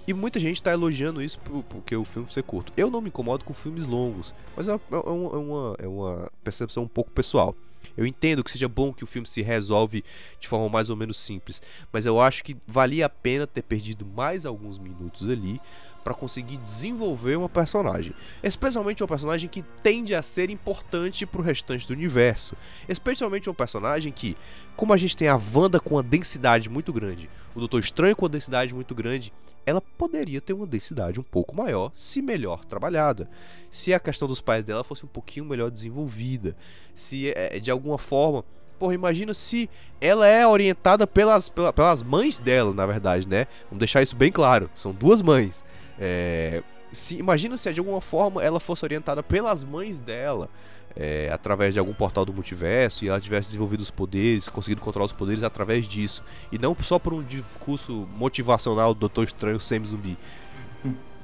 E muita gente tá elogiando isso porque o filme ser curto. Eu não me incomodo com filmes longos. Mas é, é, é, uma, é uma percepção um pouco pessoal. Eu entendo que seja bom que o filme se resolve de forma mais ou menos simples. Mas eu acho que valia a pena ter perdido mais alguns minutos ali para conseguir desenvolver uma personagem, especialmente uma personagem que tende a ser importante para o restante do universo, especialmente um personagem que, como a gente tem a Wanda com uma densidade muito grande, o Doutor Estranho com uma densidade muito grande, ela poderia ter uma densidade um pouco maior se melhor trabalhada, se a questão dos pais dela fosse um pouquinho melhor desenvolvida, se é, de alguma forma Porra, imagina se ela é orientada pelas, pelas mães dela, na verdade, né? Vamos deixar isso bem claro. São duas mães. É, se, imagina se de alguma forma ela fosse orientada pelas mães dela, é, através de algum portal do multiverso, e ela tivesse desenvolvido os poderes, conseguido controlar os poderes através disso, e não só por um discurso motivacional do Doutor Estranho semi-zumbi.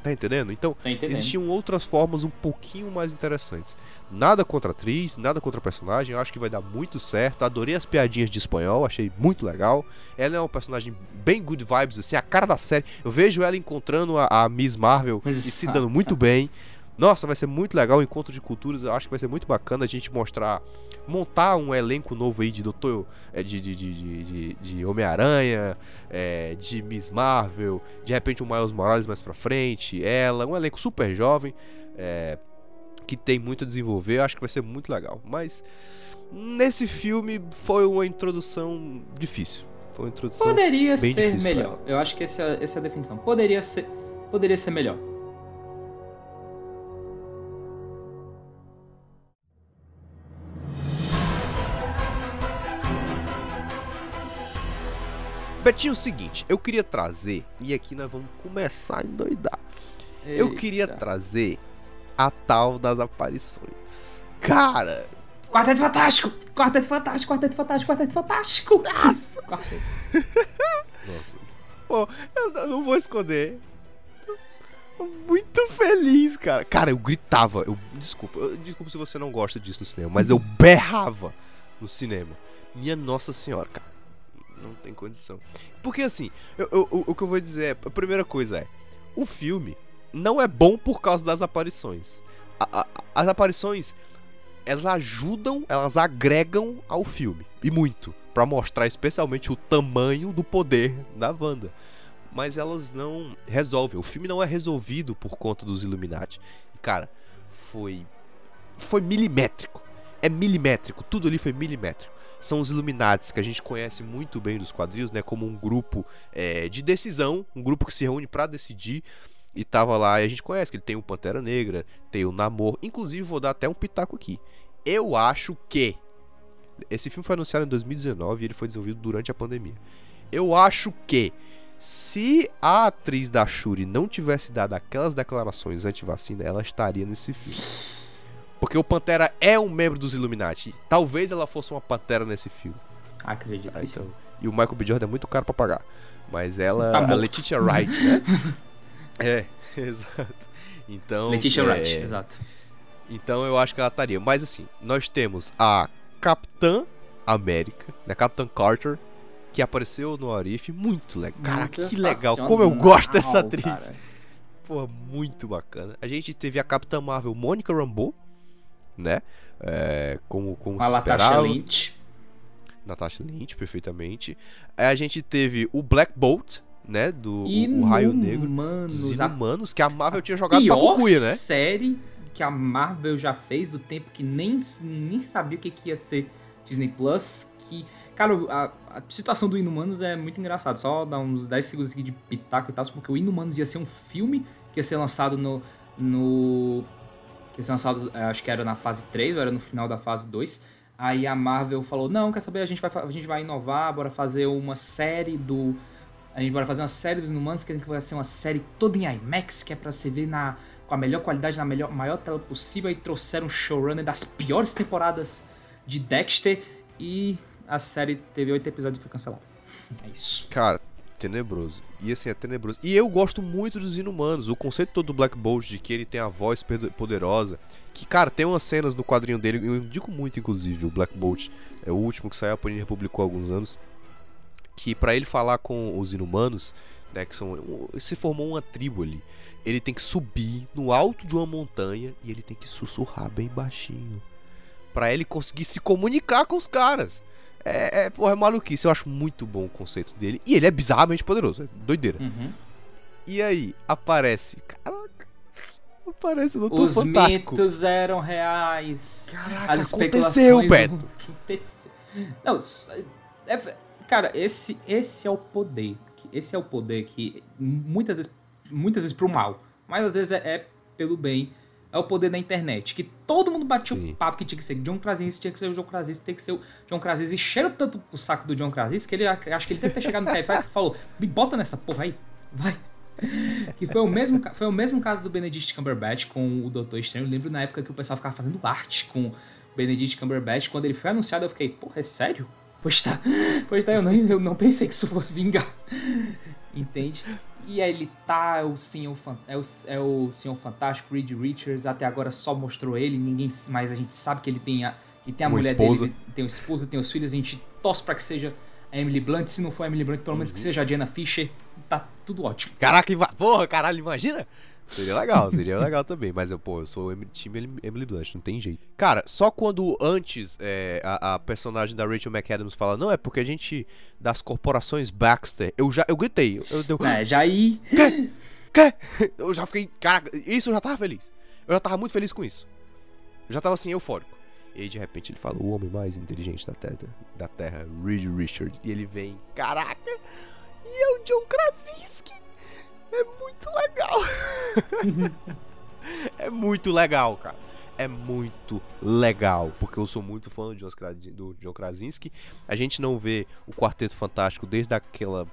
Tá entendendo? Então, entendendo. existiam outras formas um pouquinho mais interessantes. Nada contra a atriz, nada contra personagem, eu acho que vai dar muito certo. Adorei as piadinhas de espanhol, achei muito legal. Ela é uma personagem bem good vibes, assim, a cara da série. Eu vejo ela encontrando a, a Miss Marvel Mas- e se dando muito bem. Nossa, vai ser muito legal o encontro de culturas. Eu acho que vai ser muito bacana a gente mostrar, montar um elenco novo aí de Doutor, é, de, de, de, de, de- Homem-Aranha, é, de Miss Marvel, de repente o Miles Morales mais pra frente, ela, um elenco super jovem, é, que tem muito a desenvolver. Eu acho que vai ser muito legal. Mas nesse filme foi uma introdução difícil. Foi uma introdução. Poderia ser melhor. Eu acho que essa, essa é a definição. Poderia ser, poderia ser melhor. Betinho, o seguinte, eu queria trazer, e aqui nós vamos começar a endoidar. Eu queria Eita. trazer a tal das aparições. Cara, Quarteto Fantástico! Quarteto Fantástico, Quarteto Fantástico, Quarteto Fantástico! Nossa! Quarteto. nossa. Pô, eu não vou esconder. Muito feliz, cara. Cara, eu gritava. Eu, desculpa, eu- desculpa se você não gosta disso no cinema, mas eu berrava no cinema. Minha Nossa Senhora, cara. Não tem condição. Porque assim, eu- eu- o- o que eu vou dizer é: a primeira coisa é, o filme não é bom por causa das aparições. A- a- as aparições, elas ajudam, elas agregam ao filme. E muito. Pra mostrar especialmente o tamanho do poder da Wanda. Mas elas não resolvem. O filme não é resolvido por conta dos Illuminati. Cara, foi. Foi milimétrico. É milimétrico. Tudo ali foi milimétrico. São os Illuminati que a gente conhece muito bem dos quadrinhos, né? Como um grupo é, de decisão, um grupo que se reúne pra decidir. E tava lá, e a gente conhece que ele tem o Pantera Negra, tem o Namor. Inclusive, vou dar até um pitaco aqui. Eu acho que. Esse filme foi anunciado em 2019 e ele foi desenvolvido durante a pandemia. Eu acho que. Se a atriz da Shuri não tivesse dado aquelas declarações anti-vacina, ela estaria nesse filme. Porque o Pantera é um membro dos Illuminati. Talvez ela fosse uma Pantera nesse filme. Acredito sim. Então, e o Michael B. Jordan é muito caro pra pagar. Mas ela. Tá a. Letitia Wright, né? é, exato. Então. Letitia é, Wright, exato. Então eu acho que ela estaria. Mas assim, nós temos a Capitã América, né? Capitã Carter, que apareceu no Arif. Muito legal. Caraca, Muito que legal. Como eu gosto dessa atriz. cara. Pô, muito bacana. A gente teve a Capitã Marvel Mônica Rambeau, né? É, como como A se Natasha. Lynch. Natasha Lynch, perfeitamente. Aí a gente teve o Black Bolt, né? Do o, o Raio Negro. Dos Inumanos, a que a Marvel tinha jogado pra pior cucuia, né? série que a Marvel já fez do tempo que nem, nem sabia o que, que ia ser Disney Plus. Que, cara, a, a situação do Inumanos é muito engraçado. Só dar uns 10 segundos aqui de pitaco e tal, porque o Inumanos ia ser um filme que ia ser lançado no. no ser lançado, eh, acho que era na fase 3 ou era no final da fase 2. Aí a Marvel falou: Não, quer saber? A gente vai, a gente vai inovar, bora fazer uma série do. A gente bora fazer uma série dos Inumanos, que vai ser uma série toda em IMAX, que é pra você ver na, com a melhor qualidade, na melhor, maior tela possível. E trouxeram um showrunner das piores temporadas de Dexter. E a série teve oito episódios e foi cancelada. É isso. Cara, tenebroso. E assim, é tenebroso. E eu gosto muito dos Inumanos. O conceito todo do Black Bolt, de que ele tem a voz poderosa. Que, cara, tem umas cenas no quadrinho dele. Eu indico muito, inclusive, o Black Bolt. É o último que saiu, a Panini republicou há alguns anos. Que pra ele falar com os Inumanos, né, que são. Se formou uma tribo ali. Ele tem que subir no alto de uma montanha e ele tem que sussurrar bem baixinho. Pra ele conseguir se comunicar com os caras. É, é, porra, é maluquice. Eu acho muito bom o conceito dele. E ele é bizarramente poderoso. É doideira. Uhum. E aí, aparece. Caraca. Aparece o Doutor Os Fantástico. mitos eram reais. Caraca, As aconteceu. Beto. Aconteceu. Não, s- é- cara, esse, esse é o poder. Esse é o poder que muitas vezes, muitas vezes pro mal, mas às vezes é, é pelo bem. É o poder da internet. Que todo mundo batia Sim. o papo que tinha que ser John Krasinski, tinha que ser o John Krasinski, tem que ser o John Krasinski. E cheira tanto o saco do John Krasinski que ele acho que ele deve ter chegado no Caifás e falou: me bota nessa porra aí, vai. Que foi o, mesmo, foi o mesmo caso do Benedict Cumberbatch com o Doutor Estranho. Eu lembro na época que o pessoal ficava fazendo arte com o Benedict Cumberbatch. Quando ele foi anunciado, eu fiquei, porra, é sério? Pois tá. Pois tá, eu não, eu não pensei que isso fosse vingar. Entende? E aí ele tá, é o Senhor, é o, é o Senhor Fantástico, Reed Richards, até agora só mostrou ele, ninguém mais a gente sabe que ele tem a, que tem a Uma mulher esposa. dele, tem uma esposa, tem os filhos, a gente torce pra que seja a Emily Blunt, se não for a Emily Blunt, pelo Uhum. menos que seja a Jenna Fisher, tá tudo ótimo. Caraca, porra, caralho, imagina? Seria legal, seria legal também. Mas eu, pô, eu sou time Em- Emily Blunt, não tem jeito. Cara, só quando antes é, a, a personagem da Rachel McAdams fala, não, é porque a gente, das corporações Baxter, eu já, eu gritei. Eu, eu, eu, É, já aí, Quê? Eu já fiquei. Caraca, isso eu já tava feliz. Eu já tava muito feliz com isso. Eu já tava assim, eufórico. E aí de repente ele fala, o homem mais inteligente da Terra, da terra Reed Richards. E ele vem, caraca, e é o John Krasinski. É muito legal. é muito legal, cara. É muito legal, porque eu sou muito fã do John, Kra- do John Krasinski. A gente não vê o Quarteto Fantástico desde aquela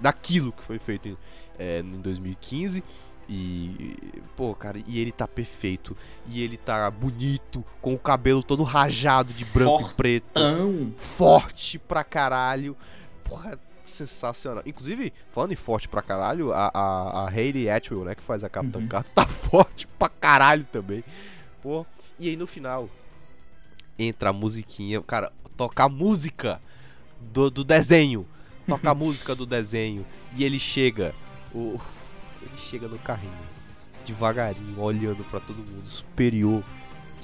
daquilo que foi feito em, é, em 2015. E, pô, cara, e ele tá perfeito. E ele tá bonito, com o cabelo todo rajado de branco e preto. tão... Forte pra caralho. Porra, sensacional. Inclusive, falando em forte pra caralho, a, a, a Hayley Atwell, né, que faz a Capitã Uhum. Carter, tá forte pra caralho também. Pô, e aí no final, entra a musiquinha, cara, tocar a música do, do desenho. Toca a música do desenho. E ele chega. O, ele chega no carrinho. Devagarinho, olhando pra todo mundo. Superior.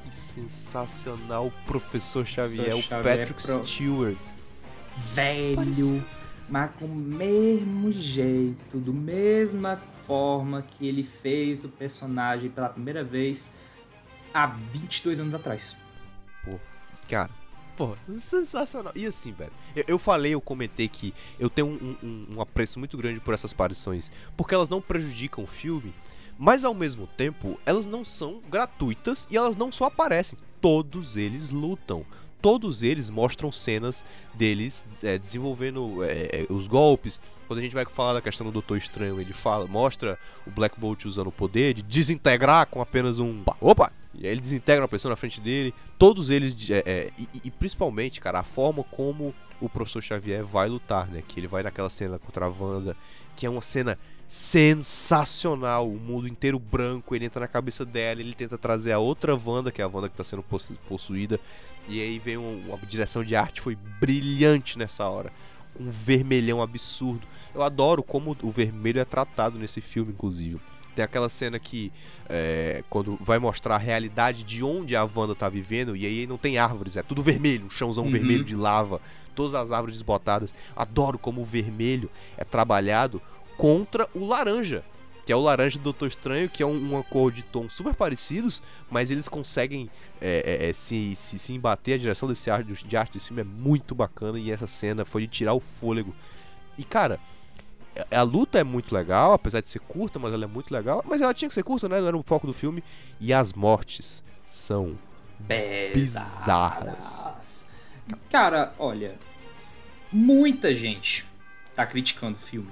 Que sensacional. O professor Xavier. o Patrick pro- Stewart. velho, mas com o mesmo jeito, do mesma forma que ele fez o personagem pela primeira vez há 22 anos atrás. Cara, pô, sensacional. E assim, velho, eu, eu falei, eu comentei que eu tenho um, um- um apreço muito grande por essas aparições, porque elas não prejudicam o filme, mas ao mesmo tempo, elas não são gratuitas e elas não só aparecem. Todos eles lutam. Todos eles mostram cenas deles é, desenvolvendo é, é, os golpes. Quando a gente vai falar da questão do Doutor Estranho, ele fala, mostra o Black Bolt usando o poder de desintegrar com apenas um. Opa! E aí ele desintegra uma pessoa na frente dele. Todos eles. é, é, e- e principalmente, cara, a forma como o professor Xavier vai lutar, né? Que ele vai naquela cena contra a Wanda, que é uma cena sensacional. O mundo inteiro branco, ele entra na cabeça dela, ele tenta trazer a outra Wanda, que é a Wanda que tá sendo possu- possuída. E aí vem um- uma direção de arte, foi brilhante nessa hora. Um vermelhão absurdo. Eu adoro como o vermelho é tratado nesse filme, inclusive. Tem aquela cena que, é, quando vai mostrar a realidade de onde a Wanda tá vivendo, e aí não tem árvores, é tudo vermelho, um chãozão Uhum. vermelho de lava, todas as árvores desbotadas. Adoro como o vermelho é trabalhado contra o laranja, que é o laranja do Doutor Estranho, que é um- uma cor de tons super parecidos, mas eles conseguem é, é, é, se, se, se embater. A direção desse arte, de arte desse filme é muito bacana e essa cena foi de tirar o fôlego. E cara, a- luta é muito legal, apesar de ser curta, mas ela é muito legal. Mas ela tinha que ser curta, né? Ela era o foco do filme. E as mortes são Bizarras. Cara, olha, muita gente tá criticando o filme,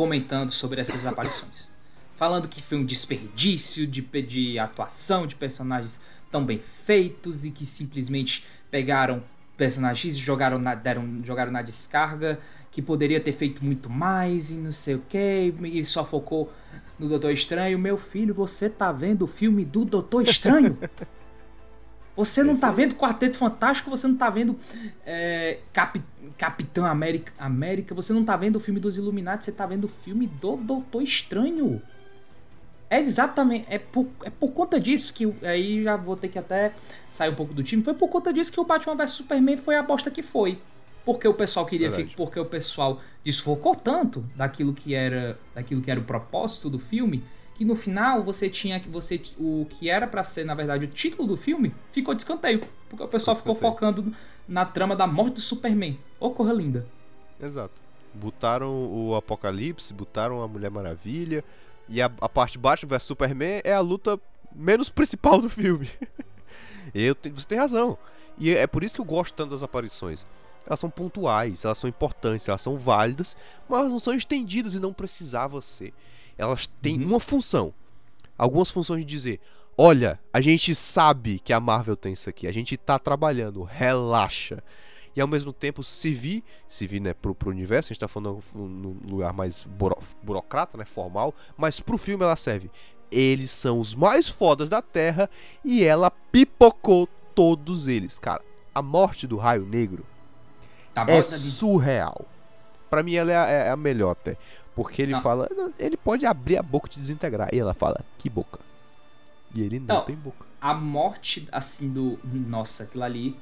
comentando sobre essas aparições. Falando que foi um desperdício de, pe- de atuação, de personagens tão bem feitos e que simplesmente pegaram personagens e jogaram na, deram, jogaram na descarga, que poderia ter feito muito mais e não sei o que, e só focou no Doutor Estranho. Meu filho, você tá vendo o filme do Doutor Estranho? Você não tá vendo Quarteto Fantástico, você não tá vendo é, Cap- Capitão América, América, você não tá vendo o filme dos Illuminati, você tá vendo o filme do Doutor Estranho. É exatamente, é por, é por conta disso que, aí já vou ter que até sair um pouco do time, foi por conta disso que o Batman vs Superman foi a bosta que foi. Porque o pessoal queria Verdade. ficar, porque o pessoal desfocou tanto daquilo que era, daquilo que era o propósito do filme, que no final você tinha que você o que era pra ser na verdade o título do filme ficou de escanteio, porque o pessoal Ficou focando na trama da morte do Superman. Ô corra linda. Exato. Botaram o Apocalipse, botaram a Mulher Maravilha. E a, a parte Batman vs Superman é a luta menos principal do filme. eu te- você tem razão. E é por isso que eu gosto tanto das aparições. Elas são pontuais, elas são importantes, elas são válidas, mas elas não são estendidas e não precisava ser. Elas têm Uhum. uma função. Algumas funções de dizer: olha, a gente sabe que a Marvel tem isso aqui, a gente tá trabalhando, relaxa. e ao mesmo tempo servir, servir né, pro, pro universo, a gente tá falando num lugar mais buro, burocrata, né, formal, mas pro filme ela serve. Eles são os mais fodas da Terra e ela pipocou todos eles. Cara, a morte do Raio Negro é surreal. Pra mim ela é a, é a melhor até. Porque ele Não. fala, ele pode abrir a boca e te desintegrar. E ela fala, que boca. E ele não, Não. tem boca. a morte, assim, do. Nossa, aquilo ali.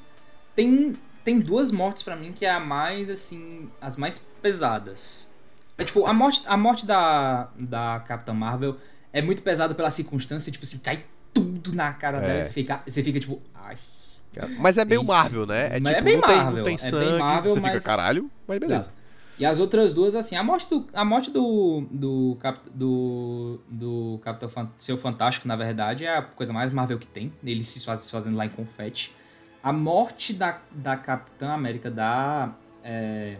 Tem, tem duas mortes pra mim que é a mais, assim. As mais pesadas. É tipo, a morte, a morte da, da Capitã Marvel é muito pesada pela circunstância, tipo assim, cai tudo na cara dela. É. Você fica, você fica tipo, ai. Mas é meio. Marvel, né? É, Mas tipo, é bem não, tem, Marvel, não tem é bem sangue, Marvel, você fica mas- caralho, mas beleza. E as outras duas, assim, a morte do. A morte do. Do, Cap, do, do Capitão Fan- Seu Fantástico, na verdade, é a coisa mais Marvel que tem. Ele se faz, se fazendo lá em confete. A morte da, da Capitã América da. É,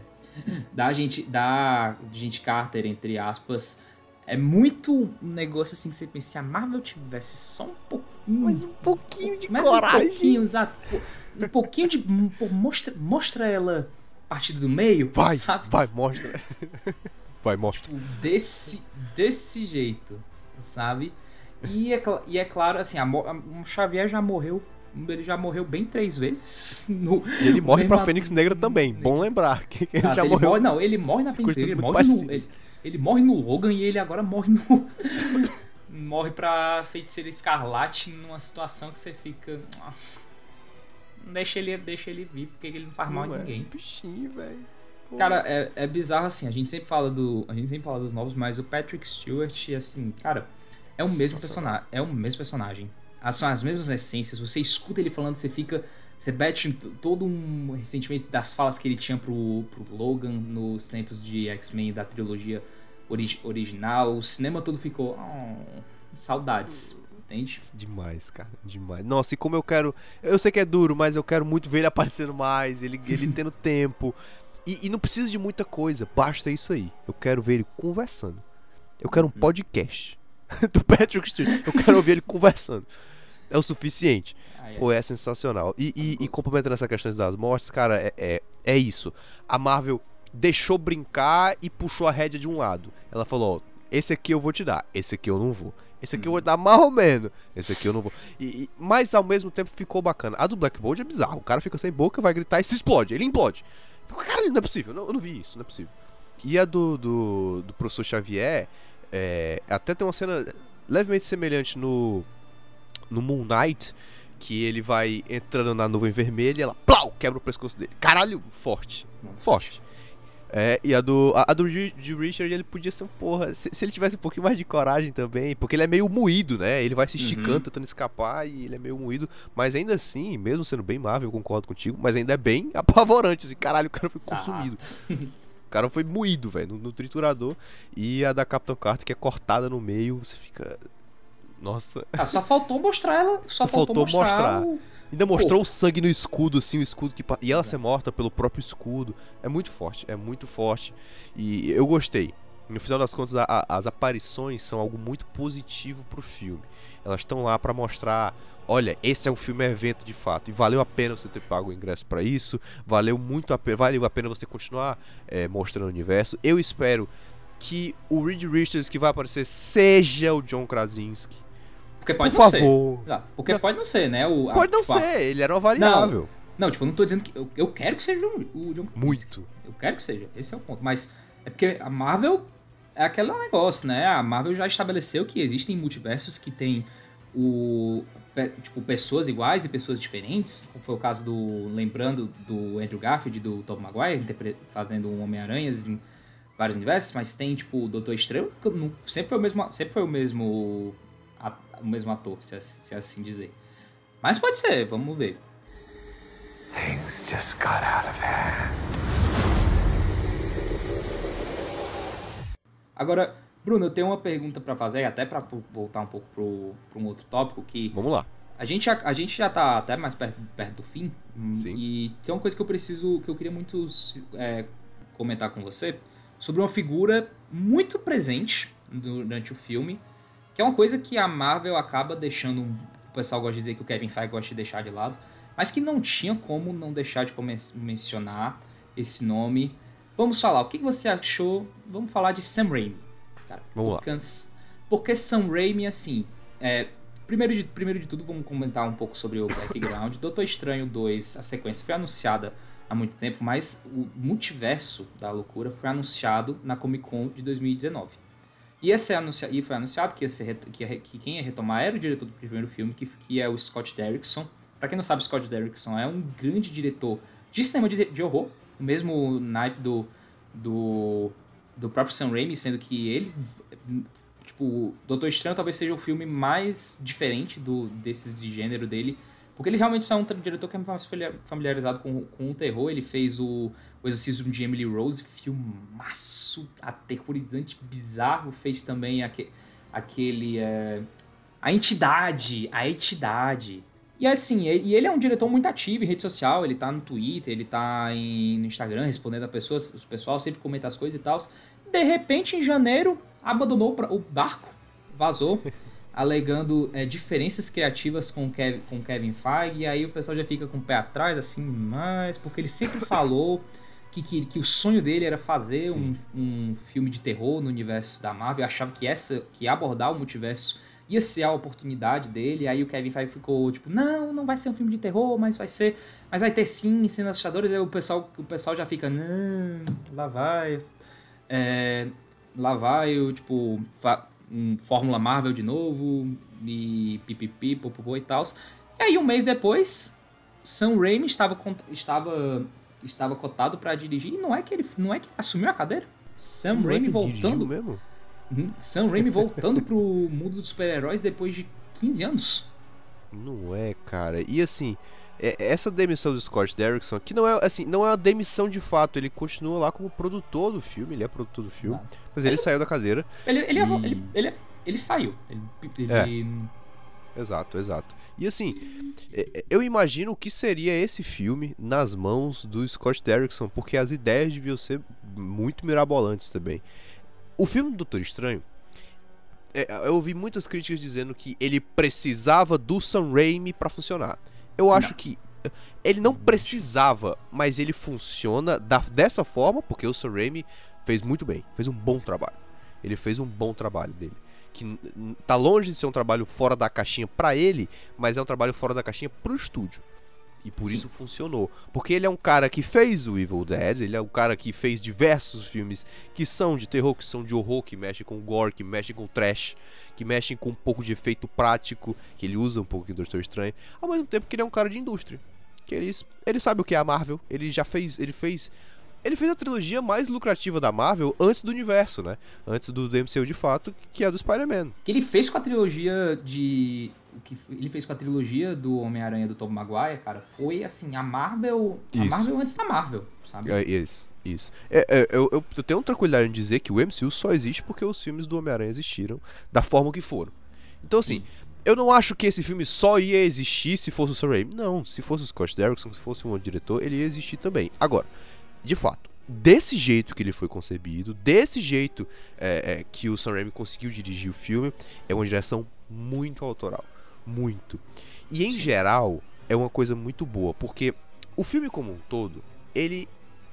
da gente. Da gente Carter, entre aspas. É muito um negócio assim que você pensa, se a Marvel tivesse só um pouquinho. Mas um pouquinho de coragem. Um pouquinho, exato. Um pouquinho de. mostra, mostra ela partida do meio, Vai, sabe? vai, mostra. Vai, mostra. Tipo, desse, desse jeito, sabe? E é, e é claro, assim, a, a- o Xavier já morreu. Ele já morreu bem três vezes. No, E ele morre pra Fênix Negra também. Bom lembrar que que ele já ele morreu. morre- não, ele morre na Fênix Negra, ele morre, no, ele, ele morre no Logan e ele agora morre no. morre pra feiticeira escarlate numa situação que você fica. "Ah, Deixa ele, deixa ele vir, porque ele não faz mal Não a é, ninguém. Bichinho, velho. Cara, é, é bizarro assim, a gente sempre fala do. A gente sempre fala dos novos, mas o Patrick Stewart, assim, cara, é o mesmo personagem. É o mesmo personagem. São as mesmas essências. Você escuta ele falando, você fica. Você bate todo um ressentimento das falas que ele tinha pro, pro Logan nos tempos de X-Men da trilogia ori- original. O cinema todo ficou. "Oh, saudades. Entende? Demais, cara, demais. Nossa, e como eu quero. Eu sei que é duro, mas eu quero muito ver ele aparecendo mais, ele, ele tendo tempo. E, e não precisa de muita coisa, basta isso aí. Eu quero ver ele conversando. Eu quero um Uhum. podcast do Patrick Stewart. Eu quero ouvir ele conversando. É o suficiente. Ah, é. Pô, é sensacional. E, e, e complementando essa questão das mortes, cara, é, é, é isso. A Marvel deixou brincar e puxou a rédea de um lado. Ela falou, ó, esse aqui eu vou te dar, esse aqui eu não vou. Esse aqui eu vou dar mais ou menos. Esse aqui eu não vou. E, e- mas ao mesmo tempo ficou bacana. A do Black Bolt é bizarro. O cara fica sem boca, vai gritar e se explode. Ele implode. Caralho, não é possível. Não, eu não vi isso, não é possível. E a do, do, do professor Xavier, é, até tem uma cena levemente semelhante no, no Moon Knight, que ele vai entrando na nuvem vermelha e ela, plau, quebra o pescoço dele. Caralho, forte. Forte. É, e a do, a, a do de Richard, ele podia ser um porra. Se, se ele tivesse um pouquinho mais de coragem também, porque ele é meio moído, né? Ele vai se esticando, Uhum. tentando escapar e ele é meio moído. Mas ainda assim, mesmo sendo bem Marvel, eu concordo contigo, mas ainda é bem apavorante. Assim, caralho, o cara foi consumido. O cara foi moído, velho, no, no triturador. E a da Capitão Carter, que é cortada no meio, você fica. Nossa. Ah, só faltou mostrar ela. Só, Só faltou, faltou mostrar. mostrar. o- Ainda mostrou o sangue no escudo, assim, o escudo que. E ela ser morta pelo próprio escudo. É muito forte, é muito forte. E eu gostei. No final das contas, a- a- as aparições são algo muito positivo pro filme. Elas estão lá pra mostrar. Olha, esse é um filme evento de fato. E valeu a pena você ter pago o ingresso pra isso. Valeu muito a pena. Valeu a pena você continuar eh, mostrando o universo. Eu espero que o Reed Richards que vai aparecer seja o John Krasinski. Porque pode Por não ser. favor. Exato, Porque pode não ser, né? O, a- Pode não tipo, a- ser, ele era uma variável. Não, tipo, eu não tô dizendo que. Eu, eu quero que seja o, o John Krasinski. Muito. Eu quero que seja. Esse é o ponto. Mas é porque a Marvel é aquele negócio, né? A Marvel já estabeleceu que existem multiversos que tem o. Tipo, pessoas iguais e pessoas diferentes. Como foi o caso do. Lembrando do Andrew Garfield e do Tom Maguire, fazendo um Homem-Aranha em vários universos, mas tem, tipo, o Doutor Estranho, não- sempre foi o mesmo. Sempre foi o mesmo. A- o mesmo ator, se, assim- se assim dizer. Mas pode ser, vamos ver. Things just got out of hand. Agora, Bruno, eu tenho uma pergunta pra fazer, até pra pu- voltar um pouco pro, pra um outro tópico, que Vamos lá. a gente, já- a gente já tá até mais perto, perto do fim, hum, Sim. e tem uma coisa que eu preciso, que eu queria muito é, comentar com você, sobre uma figura muito presente durante o filme, que é uma coisa que a Marvel acaba deixando, o pessoal gosta de dizer que o Kevin Feige gosta de deixar de lado, mas que não tinha como não deixar de mencionar esse nome. Vamos falar, o que você achou? Vamos falar de Sam Raimi. Cara, Vamos porque, lá. Porque Sam Raimi, assim, é, primeiro, de, primeiro de tudo, vamos comentar um pouco sobre o background. Doutor Estranho 2, a sequência foi anunciada há muito tempo, mas o multiverso da loucura foi anunciado na Comic Con de 2019. E, esse anuncia, e foi anunciado que, ser, que, que, quem ia retomar era o diretor do primeiro filme, que, que é o Scott Derrickson. Para quem não sabe, Scott Derrickson é um grande diretor de cinema de, de horror, o mesmo naipe do, do, do próprio Sam Raimi, sendo que ele, tipo, Doutor Estranho talvez seja o filme mais diferente do desses de gênero dele, porque ele realmente é um diretor que é mais familiarizado com, com o terror. Ele fez o, o Exorcismo de Emily Rose, filmaço, aterrorizante, bizarro. Fez também aquele, aquele é, a entidade, a entidade. E assim, e ele é um diretor muito ativo em rede social, ele tá no Twitter, ele tá em, no Instagram respondendo a pessoas, o pessoal sempre comenta as coisas e tal. De repente, em janeiro, abandonou o barco, vazou. alegando é, diferenças criativas com Kevin, com Kevin Feige, e aí o pessoal já fica com o pé atrás, assim, mas porque ele sempre falou que, que, que, o sonho dele era fazer um, um, filme de terror no universo da Marvel, achava que essa, que abordar o multiverso ia ser a oportunidade dele, aí o Kevin Feige ficou tipo, não, não vai ser um filme de terror, mas vai ser, mas vai ter sim cenas assustadoras, aí o pessoal, o pessoal já fica, não, lá vai, é, lá vai, eu, tipo, um Fórmula Marvel de novo, e pipipi, popopô e tal. E aí, um mês depois, Sam Raimi estava, estava, estava cotado para dirigir, e não é que ele não é que assumiu a cadeira. Sam não é Raimi é voltando. Mesmo? Uhum, Sam Raimi voltando pro mundo dos super-heróis depois de 15 anos. Não é, cara. E assim, é, essa demissão do Scott Derrickson, que não é assim, não é uma demissão de fato, ele continua lá como produtor do filme, ele é produtor do filme, ah. mas ele, ele, saiu da cadeira. Ele, ele, e... ele, ele, ele, saiu. Ele, é. Exato, exato. E assim, é, é, eu imagino o que seria esse filme nas mãos do Scott Derrickson, porque as ideias deviam ser muito mirabolantes também. O filme do Doutor Estranho, eu ouvi muitas críticas dizendo que ele precisava do Sam Raimi para funcionar. Eu acho não. que ele não precisava, mas ele funciona da, dessa forma porque o Sam Raimi fez muito bem, fez um bom trabalho. Ele fez um bom trabalho dele. Que tá longe de ser um trabalho fora da caixinha para ele, mas é um trabalho fora da caixinha pro estúdio. E por Sim. isso funcionou. Porque ele é um cara que fez o Evil Dead, ele é um cara que fez diversos filmes que são de terror, que são de horror, que mexe com gore, que mexe com trash que mexem com um pouco de efeito prático, que ele usa um pouco do Doutor Estranho, ao mesmo tempo que ele é um cara de indústria. Que ele, ele sabe o que é a Marvel, ele já fez, ele fez ele fez a trilogia mais lucrativa da Marvel antes do universo, né? Antes do MCU de fato, que é do Spider-Man. Que ele fez com a trilogia de o que ele fez com a trilogia do Homem-Aranha do Tom Maguire, cara, foi assim, a Marvel, a isso. Marvel antes da Marvel, sabe? É, isso. Isso. É, é, eu, eu, eu, tenho tranquilidade em dizer que o MCU só existe porque os filmes do Homem-Aranha existiram da forma que foram. Então, assim, Sim. eu não acho que esse filme só ia existir se fosse o Sam Raimi. Não, se fosse o Scott Derrickson, se fosse um outro diretor, ele ia existir também. Agora, de fato, desse jeito que ele foi concebido, desse jeito é, é, que o Sam Raimi conseguiu dirigir o filme, é uma direção muito autoral. Muito. E em Sim. geral, é uma coisa muito boa, porque o filme como um todo, ele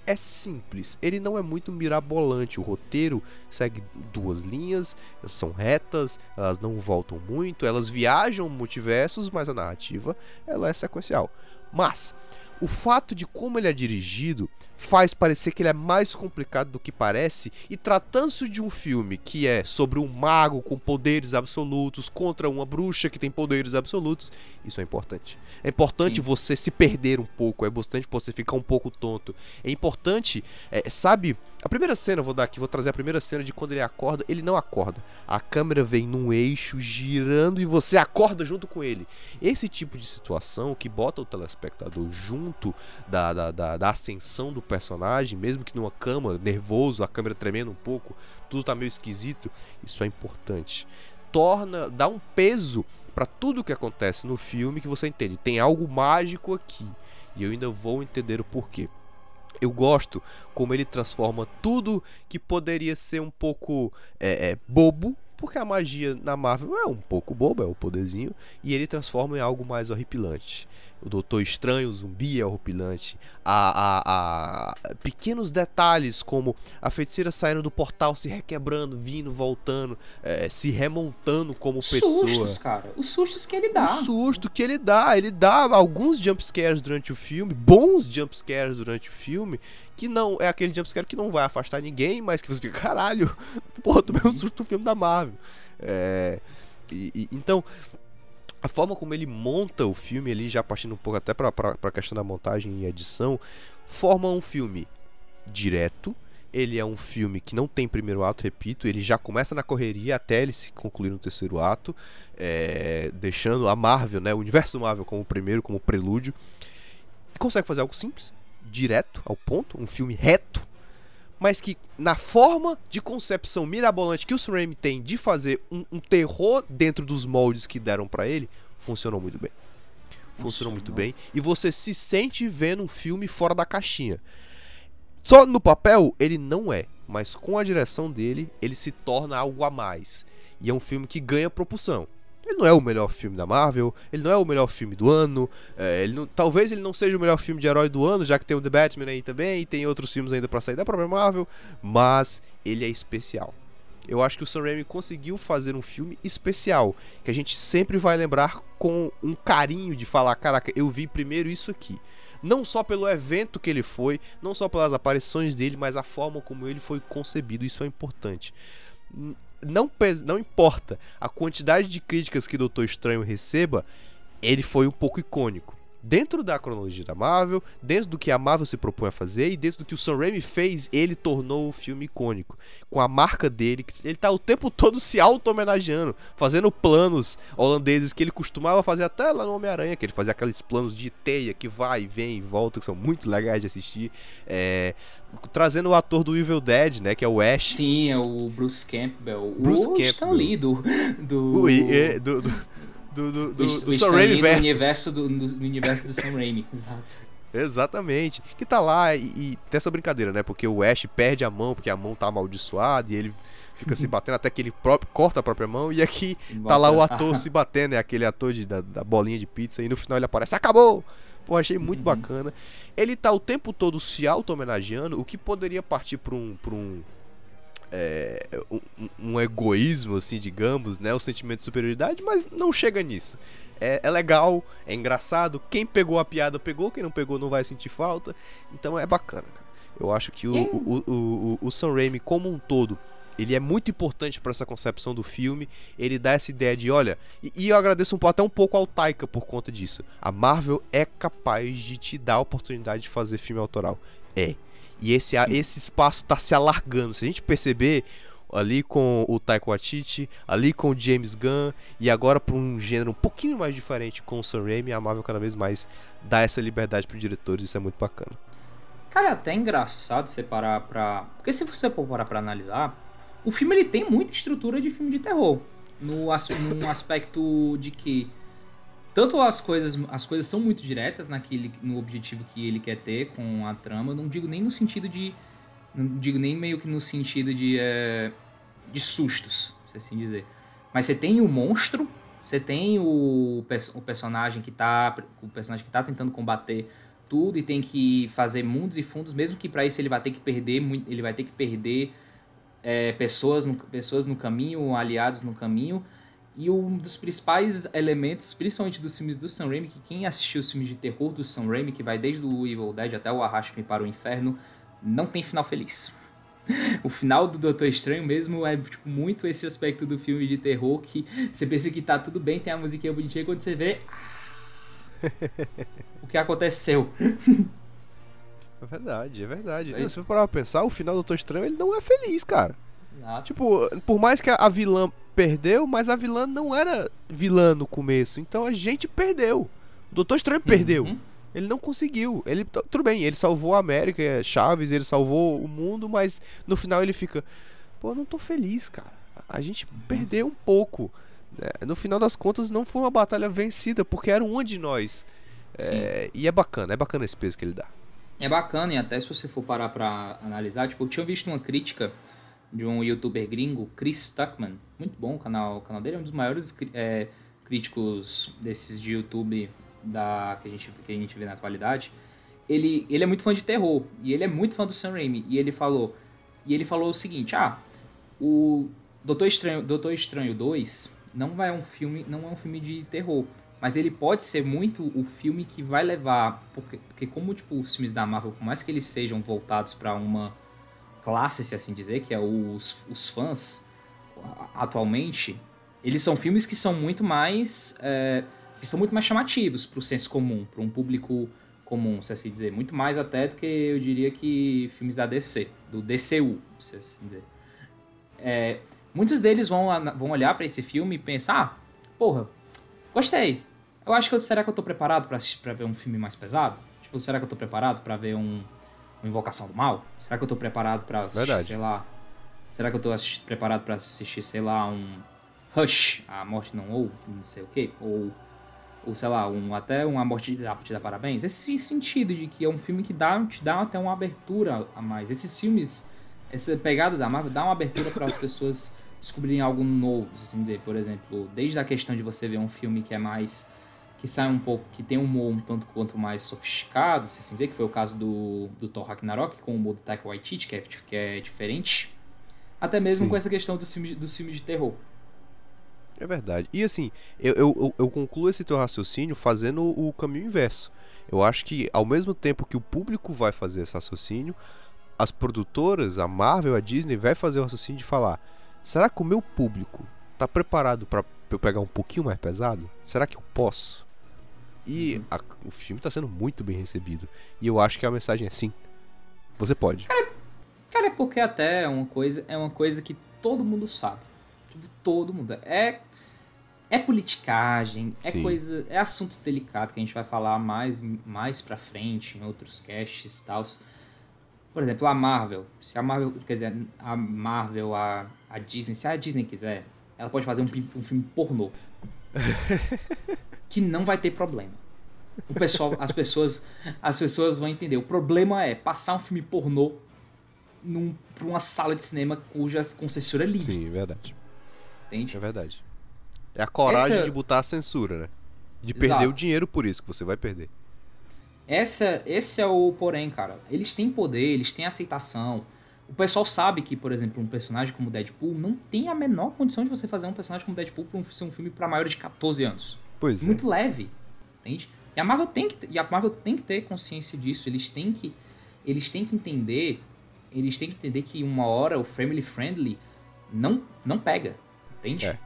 é simples, ele não é muito mirabolante. O roteiro segue duas linhas, são retas, elas não voltam muito, elas viajam multiversos, mas a narrativa ela é sequencial. Mas o fato de como ele é dirigido faz parecer que ele é mais complicado do que parece, e tratando-se de um filme que é sobre um mago com poderes absolutos contra uma bruxa que tem poderes absolutos, isso é importante. É importante Sim. você se perder um pouco, é importante você ficar um pouco tonto. É importante, é, sabe, a primeira cena, vou dar aqui, vou trazer a primeira cena de quando ele acorda, ele não acorda. A câmera vem num eixo girando e você acorda junto com ele. Esse tipo de situação que bota o telespectador junto da, da, da, da ascensão do personagem, mesmo que numa cama, nervoso, a câmera tremendo um pouco, tudo tá meio esquisito, isso é importante. Torna, dá um peso para tudo que acontece no filme que você entende. Tem algo mágico aqui. E eu ainda vou entender o porquê. Eu gosto como ele transforma tudo que poderia ser um pouco é, é, bobo porque a magia na Marvel é um pouco boba, é o poderzinho, e ele transforma em algo mais horripilante. O Doutor Estranho, o zumbi é horripilante. A, a, a, pequenos detalhes, como a feiticeira saindo do portal, se requebrando, vindo, voltando, é, se remontando como pessoa. Sustos, cara. Os sustos que ele dá. O susto que ele dá. Ele dá alguns jumpscares durante o filme, bons jumpscares durante o filme, que não é aquele jumpscare que não vai afastar ninguém, mas que você fica, caralho, porra, tomei um susto no filme da Marvel. É, e, e, então, a forma como ele monta o filme ali, já partindo um pouco até pra, pra questão da montagem e edição, forma um filme direto. Ele é um filme que não tem primeiro ato, repito, ele já começa na correria até ele se concluir no terceiro ato, é, deixando a Marvel, né, o universo Marvel como primeiro, como prelúdio. E consegue fazer algo simples, direto, ao ponto, um filme reto, mas que na forma de concepção mirabolante que o Sam Raimi tem de fazer um, um terror dentro dos moldes que deram para ele, funcionou muito bem. Funcionou muito bem. E você se sente vendo um filme fora da caixinha. Só no papel ele não é, mas com a direção dele ele se torna algo a mais. E é um filme que ganha propulsão. Ele não é o melhor filme da Marvel, ele não é o melhor filme do ano, é, ele não, talvez ele não seja o melhor filme de herói do ano, já que tem o The Batman aí também, e tem outros filmes ainda para sair da própria Marvel, mas ele é especial. Eu acho que o Sam Raimi conseguiu fazer um filme especial, que a gente sempre vai lembrar com um carinho de falar, caraca, eu vi primeiro isso aqui. Não só pelo evento que ele foi, não só pelas aparições dele, mas a forma como ele foi concebido, isso é importante não, não importa a quantidade de críticas que Doutor Estranho receba, ele foi um pouco icônico. Dentro da cronologia da Marvel, dentro do que a Marvel se propõe a fazer e dentro do que o Sam Raimi fez, ele tornou o filme icônico. Com a marca dele, ele tá o tempo todo se auto-homenageando, fazendo planos holandeses que ele costumava fazer até lá no Homem-Aranha, que ele fazia aqueles planos de teia que vai, vem e volta, que são muito legais de assistir. É, trazendo o ator do Evil Dead, né? Que é o Ash. Sim, é o Bruce Campbell. Bruce o Campbell. Stan Lee do... do... O, é, do, do, do, do, do, do Stan Sam Raimi Lee verso. do universo do, do, do universo do Sam Raimi, exato. Exatamente. Que tá lá e, e tem essa brincadeira, né? Porque o Ash perde a mão, porque a mão tá amaldiçoada e ele fica se batendo até que ele próprio, corta a própria mão. E aqui tá lá o ator se batendo, é aquele ator de, da, da bolinha de pizza. E no final ele aparece, acabou! Pô, achei muito Uhum. bacana. Ele tá o tempo todo se auto-homenageando, o que poderia partir pra um. Pra um é, um, um egoísmo, assim, digamos, né? O sentimento de superioridade, mas não chega nisso. É, é legal, é engraçado. Quem pegou a piada pegou, quem não pegou não vai sentir falta. Então é bacana, cara. Eu acho que o, o, o, o, o Sam Raimi, como um todo, ele é muito importante para essa concepção do filme. Ele dá essa ideia de, olha, e, e eu agradeço um, até um pouco ao Taika por conta disso. A Marvel é capaz de te dar a oportunidade de fazer filme autoral. É. E esse, a- Sim. esse espaço tá se alargando. Se a gente perceber ali com o Taika Waititi, ali com o James Gunn e agora para um gênero um pouquinho mais diferente com o Sam Raimi, a Marvel cada vez mais dá essa liberdade para diretores, isso é muito bacana. Cara, é até engraçado você parar pra... Porque se você for parar pra analisar, o filme ele tem muita estrutura de filme de terror. No, as- num aspecto de que tanto as coisas, as coisas são muito diretas naquele, no objetivo que ele quer ter com a trama. Eu não digo nem no sentido de. Não digo nem meio que no sentido de. é, de sustos, se assim dizer. Mas você tem o monstro, você tem o, o personagem que tá. O personagem que tá tentando combater tudo e tem que fazer mundos e fundos, mesmo que pra isso ele vai ter que perder, ele vai ter que perder é, pessoas, no, pessoas no caminho, aliados no caminho. E um dos principais elementos, principalmente dos filmes do Sam Raimi, que quem assistiu os filmes de terror do Sam Raimi, que vai desde o Evil Dead até o Arraste-me para o Inferno, não tem final feliz. O final do Doutor Estranho mesmo é tipo, muito esse aspecto do filme de terror que você pensa que tá tudo bem, tem a musiquinha bonitinha, e quando você vê... o que aconteceu? É verdade, é verdade. Não, se for parar pra pensar, o final do Doutor Estranho ele não é feliz, cara. Ah, Tipo, por mais que a vilã perdeu, mas a vilã não era vilã no começo. Então a gente perdeu. O Doutor Estranho perdeu. Uhum. Ele não conseguiu. Ele, tudo bem, ele salvou a América, é, Chaves, ele salvou o mundo, mas no final ele fica. Pô, eu não tô feliz, cara. A gente perdeu um pouco. né? No final das contas, não foi uma batalha vencida, porque era um de nós. É, e é bacana, é bacana esse peso que ele dá. É bacana, e até se você for parar pra analisar, tipo, eu tinha visto uma crítica de um youtuber gringo, Chris Tuckman, muito bom o canal, o canal dele, é um dos maiores é, críticos desses de YouTube da, que, a gente, que a gente vê na atualidade. Ele, ele é muito fã de terror, e ele é muito fã do Sam Raimi, e ele falou, e ele falou o seguinte, ah, o Doutor Estranho, Doutor Estranho 2 não vai um filme, não é um filme de terror, mas ele pode ser muito o filme que vai levar, porque, porque como tipo os filmes da Marvel, por mais que eles sejam voltados para uma classe, se assim dizer, que é os, os fãs atualmente, eles são filmes que são muito mais é, que são muito mais chamativos para o senso comum, para um público comum, se assim dizer, muito mais até do que eu diria que filmes da DC, do DCU, se assim dizer. É, muitos deles vão, vão olhar para esse filme e pensar, ah, porra, gostei. Eu acho que eu, será que eu tô preparado pra ver um filme mais pesado? Tipo, será que eu tô preparado pra ver um, uma Invocação do Mal? Será que eu tô preparado Verdade. sei lá... Será que eu tô preparado pra assistir, sei lá, um Rush, A Morte Não Ouve, não sei o quê? Ou, ou sei lá, um, até uma Morte Dá pra te dar parabéns? Esse sentido de que é um filme que dá, te dá até uma abertura a mais. Esses filmes, essa pegada da Marvel dá uma abertura para as pessoas descobrirem algo novo, assim dizer. Por exemplo, desde a questão de você ver um filme que é mais que sai um pouco, que tem um humor um tanto quanto mais sofisticado, se assim dizer, que foi o caso do, do Thor Ragnarok, com o humor do Taika Waititi, que é, que é diferente. Até mesmo Sim. com essa questão dos filmes, dos filmes de terror. É verdade. E assim, eu, eu, eu- concluo esse teu raciocínio fazendo o caminho inverso. Eu acho que ao mesmo tempo que o público vai fazer esse raciocínio, as produtoras, a Marvel, a Disney, vai fazer o raciocínio de falar: será que o meu público tá preparado para eu pegar um pouquinho mais pesado? Será que eu posso? E a- o filme tá sendo muito bem recebido. E eu acho que a mensagem é sim. Você pode. Cara, é porque até é uma coisa, é uma coisa que todo mundo sabe. Tipo, todo mundo. É é politicagem, é Sim. coisa, é assunto delicado que a gente vai falar mais mais para frente em outros casts e tal. Por exemplo, a Marvel, se a Marvel, quer dizer, a Marvel, a, a Disney, se a Disney quiser, ela pode fazer um, um filme pornô. que não vai ter problema. O pessoal, as pessoas, as pessoas vão entender. O problema é passar um filme pornô num, pra uma sala de cinema cuja com censura livre, Sim, é verdade. entende? É verdade. É a coragem Essa- de botar a censura, né? De Exato. perder o dinheiro por isso, que você vai perder. Essa, esse é o porém, cara. Eles têm poder, eles têm aceitação. O pessoal sabe que, por exemplo, um personagem como Deadpool não tem a menor condição de você fazer um personagem como Deadpool pra um, ser um filme pra maiores de 14 anos. Pois é. Muito leve, entende? E a Marvel tem que, e a Marvel tem que ter consciência disso. Eles têm que, eles têm que entender, eles têm que entender que uma hora o family friendly não, não pega, entende? É.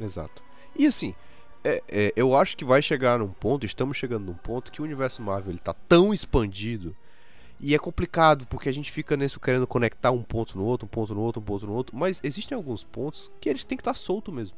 Exato. E assim, é- é, eu acho que vai chegar num ponto, estamos chegando num ponto que o universo Marvel ele tá tão expandido e é complicado porque a gente fica nisso querendo conectar um ponto no outro, um ponto no outro, um ponto no outro, mas existem alguns pontos que eles têm que estar solto mesmo.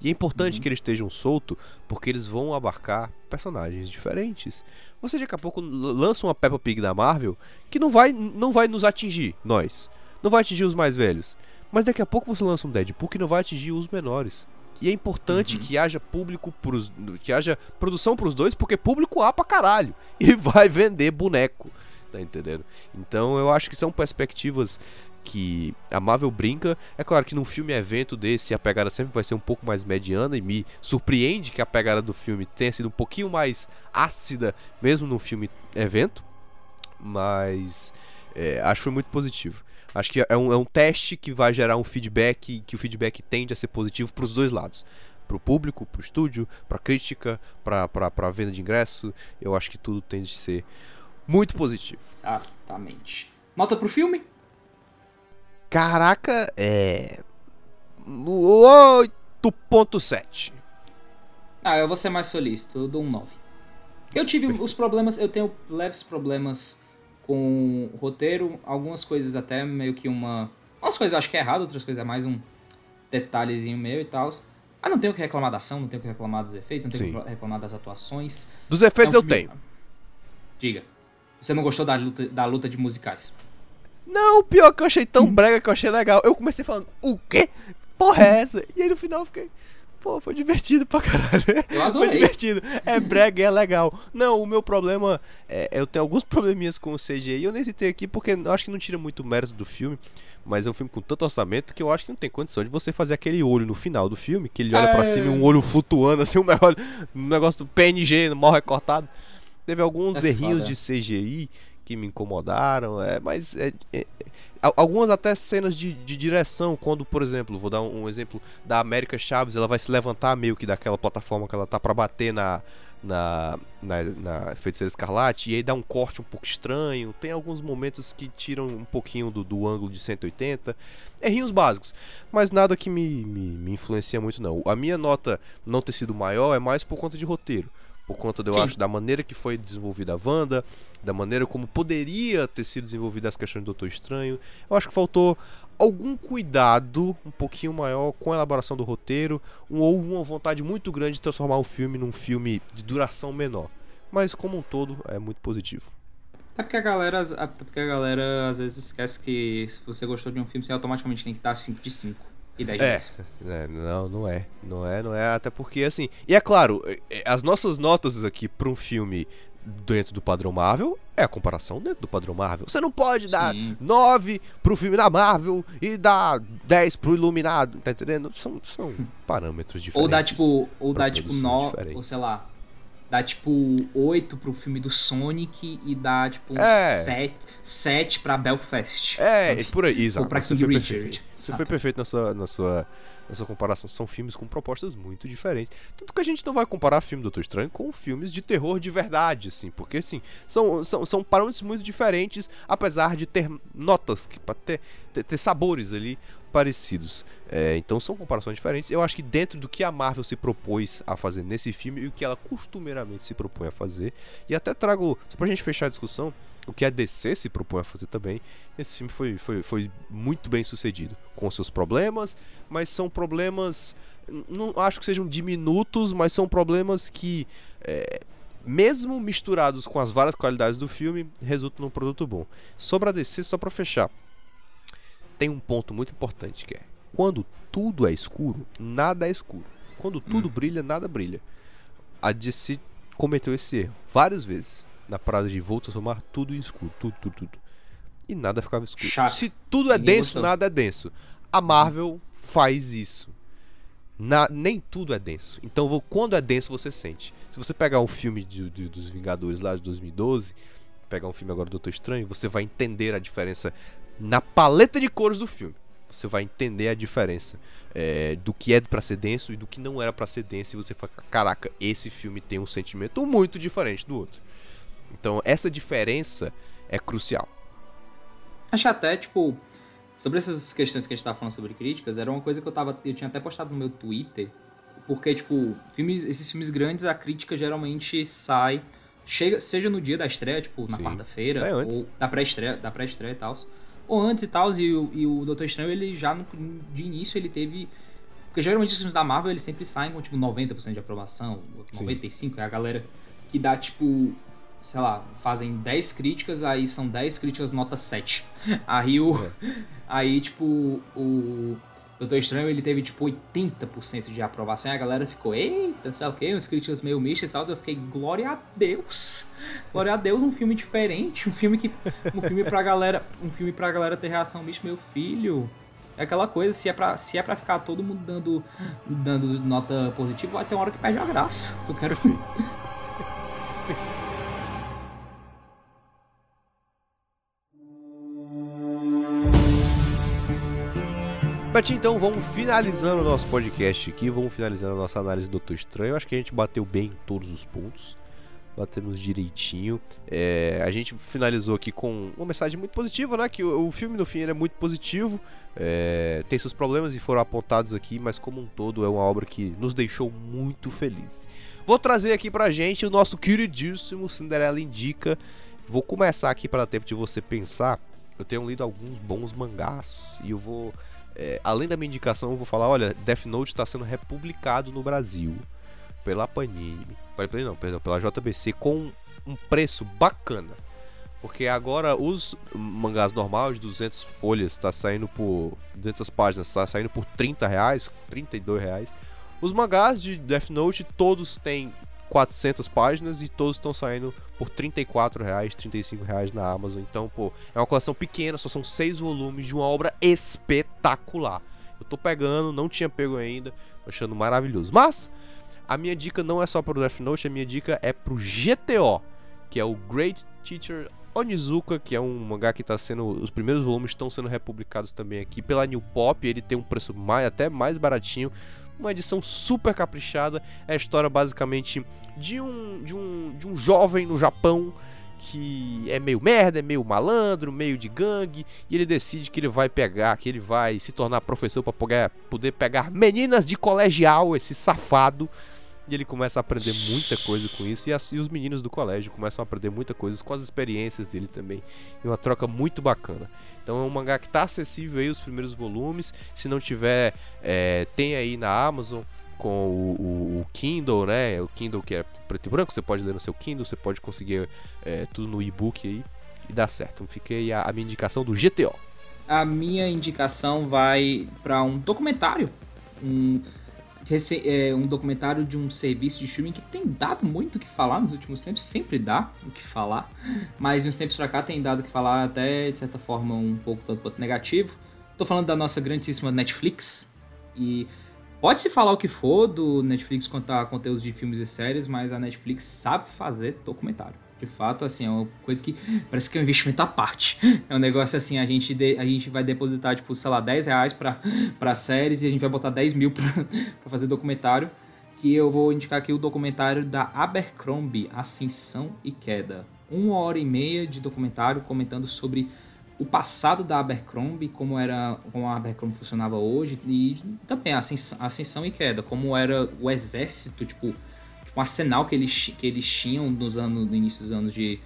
E é importante Uhum. que eles estejam solto porque eles vão abarcar personagens diferentes. Você daqui a pouco lança uma Peppa Pig da Marvel que não vai, não vai nos atingir, nós. Não vai atingir os mais velhos. Mas daqui a pouco você lança um Deadpool que não vai atingir os menores. E é importante Uhum. que haja público pros, que haja produção pros dois, porque público há pra caralho. E vai vender boneco. Tá entendendo? Então eu acho que são perspectivas que a Marvel brinca. É claro que num filme evento desse a pegada sempre vai ser um pouco mais mediana e me surpreende que a pegada do filme tenha sido um pouquinho mais ácida, mesmo num filme evento. Mas é, acho que foi muito positivo. Acho que é um, é um teste que vai gerar um feedback que o feedback tende a ser positivo para os dois lados. Pro público, pro estúdio, pra crítica, pra venda de ingresso. Eu acho que tudo tende a ser muito positivo. Exatamente. Nota pro filme? Caraca, é. 8.7. Ah, eu vou ser mais solícito, eu dou um 9. Eu tive os problemas, eu tenho leves problemas com o roteiro, algumas coisas até meio que uma. Algumas coisas eu acho que é errado, outras coisas é mais um detalhezinho meu e tal. Mas não tenho o que reclamar da ação, não tenho o que reclamar dos efeitos, não tenho o Sim. que reclamar das atuações. Dos efeitos É um eu filme- tenho. Diga. Você não gostou da luta, da luta de musicais? Não, o pior é que eu achei tão brega que eu achei legal. Eu comecei falando, o quê? Porra é essa? E aí no final eu fiquei. pô, foi divertido pra caralho. Eu Foi adorei. divertido. É brega e é legal. Não, o meu problema é. Eu tenho alguns probleminhas com o CGI. Eu nem citei aqui porque eu acho que não tira muito mérito do filme. Mas é um filme com tanto orçamento que eu acho que não tem condição de você fazer aquele olho no final do filme, que ele olha pra É. cima e um olho flutuando, assim, um negócio, um negócio PNG, mal recortado. Teve alguns É errinhos de CGI que me incomodaram, é, mas é- é- Al- Algumas até cenas de, de direção, quando, por exemplo, vou dar um, um exemplo da América Chaves, ela vai se levantar meio que daquela plataforma que ela tá pra bater na, na, na, na Feiticeira Escarlate, e aí dá um corte um pouco estranho. Tem alguns momentos que tiram um pouquinho do, do ângulo de 180. Errinhos básicos, mas nada que me, me, me influencia muito, não. A minha nota não ter sido maior é mais por conta de roteiro. Por conta, eu Sim. acho, da maneira que foi desenvolvida a Wanda, da maneira como poderia ter sido desenvolvida as questões do Doutor Estranho. Eu acho que faltou algum cuidado um pouquinho maior com a elaboração do roteiro, um- ou uma vontade muito grande de transformar o filme num filme de duração menor. Mas como um todo é muito positivo. Até porque a galera, até porque a galera às vezes esquece que se você gostou de um filme, você automaticamente tem que dar 5 de 5 e 10 de É. 10. É, não, não é. Não é, não é. Até porque, assim. E é claro, é, é, as nossas notas aqui pra um filme dentro do padrão Marvel é a comparação dentro do padrão Marvel. Você não pode dar Sim. 9 pro filme da Marvel e dar 10 pro Iluminado, tá entendendo? São, são parâmetros diferentes. Ou dá tipo, ou dá tipo produções 9, diferentes. ou sei lá, dá tipo 8 pro filme do Sonic e dá tipo É. 7, 7 pra Belfast. É, sabe? por aí, exato. Ou pra King foi Richard. perfeito. Você sabe? foi perfeito na sua, na sua, na sua comparação. São filmes com propostas muito diferentes. Tanto que a gente não vai comparar filme do Doutor Estranho com filmes de terror de verdade, assim. Porque, assim, são, são, são parâmetros muito diferentes, apesar de ter notas, que, pra ter, ter, ter sabores ali parecidos. É, então são comparações diferentes. Eu acho que dentro do que a Marvel se propôs a fazer nesse filme e o que ela costumeiramente se propõe a fazer. E até trago, só pra gente fechar a discussão, o que a DC se propõe a fazer também. Esse filme foi, foi, foi muito bem sucedido, com seus problemas, mas são problemas. Não acho que sejam diminutos, mas são problemas que, é, mesmo misturados com as várias qualidades do filme, resultam num produto bom. Sobre a DC, só pra fechar, tem um ponto muito importante que é: quando tudo é escuro, nada é escuro. Quando tudo brilha, nada brilha. A DC cometeu esse erro várias vezes na parada de vou transformar tudo em escuro, tudo, tudo, tudo. E nada ficava escuro. Chato. Se tudo é Ninguém denso, gostou. nada é denso. A Marvel faz isso. Na- nem tudo é denso. Então, vo- quando é denso, você sente. Se você pegar um filme de- de- dos Vingadores lá de 2012, pegar um filme agora do Doutor Estranho, você vai entender a diferença na paleta de cores do filme. Você vai entender a diferença é, do que é pra ser denso e do que não era pra ser denso. E você fala, caraca, esse filme tem um sentimento muito diferente do outro. Então, essa diferença é crucial. Acho até, tipo, sobre essas questões que a gente tava falando sobre críticas, era uma coisa que eu tava. Eu tinha até postado no meu Twitter. Porque, tipo, filmes, esses filmes grandes, a crítica geralmente sai. Chega, seja no dia da estreia, tipo, na quarta-feira, antes. ou da pré-estreia, da pré-estreia e tal. Ou antes e tal, e, o- e o Doutor Estranho, ele já no, de início ele teve. Porque geralmente os filmes da Marvel eles sempre saem com tipo 90% de aprovação, Sim. 95%, é a galera que dá tipo, sei lá, fazem 10 críticas, aí são 10 críticas nota 7. Aí o. Aí, tipo, o Doutor Estranho ele teve tipo 80% de aprovação e a galera ficou, eita, sei lá o quê, umas críticas meio mistas e tal. Eu fiquei, glória a Deus! Glória a Deus, um filme diferente, um filme que. Um filme pra galera. Um filme pra galera ter reação mista, meu filho. É aquela coisa, se é pra, se é pra ficar todo mundo dando, dando nota positiva, vai ter uma hora que perde a graça. Eu quero Betinho, então vamos finalizando o nosso podcast aqui, vamos finalizando a nossa análise do Doutor Estranho. Eu acho que a gente bateu bem em todos os pontos, batemos direitinho. É, a gente finalizou aqui com uma mensagem muito positiva, né? Que o, o filme no fim é muito positivo, é, tem seus problemas e foram apontados aqui, mas como um todo é uma obra que nos deixou muito felizes. Vou trazer aqui pra gente o nosso queridíssimo Cinderela Indica. Vou começar aqui para dar tempo de você pensar. Eu tenho lido alguns bons mangás e eu vou é, além da minha indicação, eu vou falar, olha, Death Note está sendo republicado no Brasil pela Panini, pela não, perdão, pela JBC com um preço bacana. Porque agora os mangás normais de 200 folhas está saindo por 200 páginas, está saindo por 30 reais, 32 reais. Os mangás de Death Note, todos têm 400 páginas e todos estão saindo por 34 reais, 35 reais na Amazon. Então, pô, é uma coleção pequena, só são seis volumes de uma obra espetacular. Eu tô pegando, não tinha pego ainda, tô achando maravilhoso. Mas a minha dica não é só pro Death Note, a minha dica é pro GTO, que é o Great Teacher Onizuka, que é um mangá que tá sendo. Os primeiros volumes estão sendo republicados também aqui pela New Pop. Ele tem um preço mais, até mais baratinho. Uma edição super caprichada. É a história basicamente de um, de um, de um jovem no Japão que é meio merda, é meio malandro, meio de gangue, e ele decide que ele vai pegar, que ele vai se tornar professor para poder pegar meninas de colegial, esse safado. E ele começa a aprender muita coisa com isso. E, as, e os meninos do colégio começam a aprender muita coisa com as experiências dele também. E uma troca muito bacana. Então é um mangá que está acessível aí os primeiros volumes. Se não tiver, é, tem aí na Amazon com o, o, o, Kindle, né? O Kindle que é preto e branco, você pode ler no seu Kindle, você pode conseguir é, tudo no e-book aí e dá certo. Então aí a, a minha indicação do GTO. A minha indicação vai para um documentário, um é um documentário de um serviço de streaming que tem dado muito o que falar nos últimos tempos, sempre dá o que falar, mas uns tempos pra cá tem dado o que falar até, de certa forma, um pouco tanto quanto negativo. Tô falando da nossa grandíssima Netflix, e pode-se falar o que for do Netflix quanto a conteúdos de filmes e séries, mas a Netflix sabe fazer documentário. De fato, assim, é uma coisa que parece que é um investimento à parte. É um negócio assim, a gente, de, a gente vai depositar, tipo, sei lá, 10 reais pra, pra séries e a gente vai botar 10 mil pra, pra fazer documentário. Que eu vou indicar aqui o documentário da Abercrombie, Ascensão e Queda. Uma hora e meia de documentário comentando sobre o passado da Abercrombie, como era como a Abercrombie funcionava hoje, e também a ascensão, ascensão e queda, como era o exército, tipo, o arsenal que eles, que eles tinham nos anos, no início dos anos de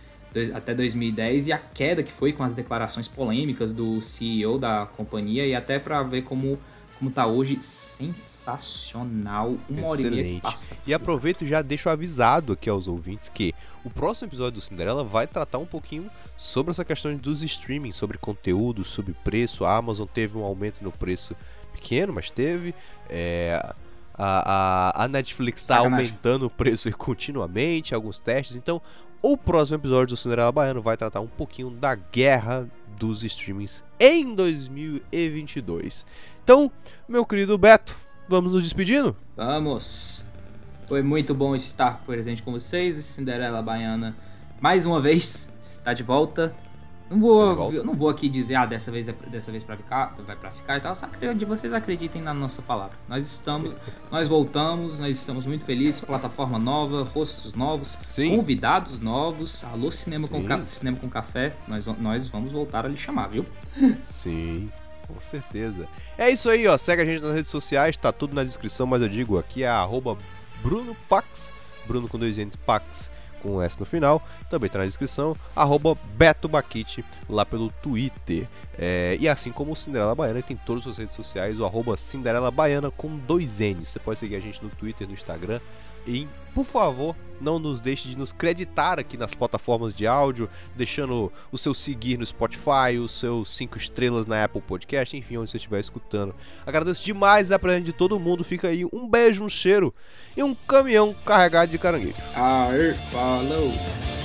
até 2010 e a queda que foi com as declarações polêmicas do CEO da companhia e até para ver como como tá hoje, sensacional. Uma hora e meia passa. E aproveito e já deixo avisado aqui aos ouvintes que o próximo episódio do Cinderela vai tratar um pouquinho sobre essa questão dos streaming, sobre conteúdo, sobre preço. A Amazon teve um aumento no preço pequeno, mas teve. É, a, a, a Netflix está aumentando o preço continuamente, alguns testes. Então, o próximo episódio do Cinderela Baiano vai tratar um pouquinho da guerra dos streamings em 2022. Então, meu querido Beto, vamos nos despedindo? Vamos! Foi muito bom estar presente com vocês. Cinderela Baiana, mais uma vez, está de volta. Não vou, não vou aqui dizer, ah, dessa vez, é, dessa vez pra ficar, vai pra ficar e tal. Só de vocês acreditem na nossa palavra. Nós estamos, nós voltamos, nós estamos muito felizes. Plataforma nova, rostos novos, Sim. convidados novos. Alô, cinema com, cinema com café. Nós, nós vamos voltar a lhe chamar, viu? Sim, com certeza. É isso aí, ó. Segue a gente nas redes sociais, tá tudo na descrição, mas eu digo aqui é arroba Bruno Pax, Bruno com dois N's Pax com S no final, também está na descrição, arroba Beto Baquite, lá pelo Twitter. É, e assim como o Cinderela Baiana, tem todas as redes sociais, o arroba Cinderela Baiana com dois N's. Você pode seguir a gente no Twitter, no Instagram e, por favor, não nos deixe de nos creditar aqui nas plataformas de áudio, deixando o seu seguir no Spotify, os seus 5 estrelas na Apple Podcast, enfim, onde você estiver escutando. Agradeço demais a presença de todo mundo. Fica aí um beijo, um cheiro e um caminhão carregado de caranguejo. Aê, falou!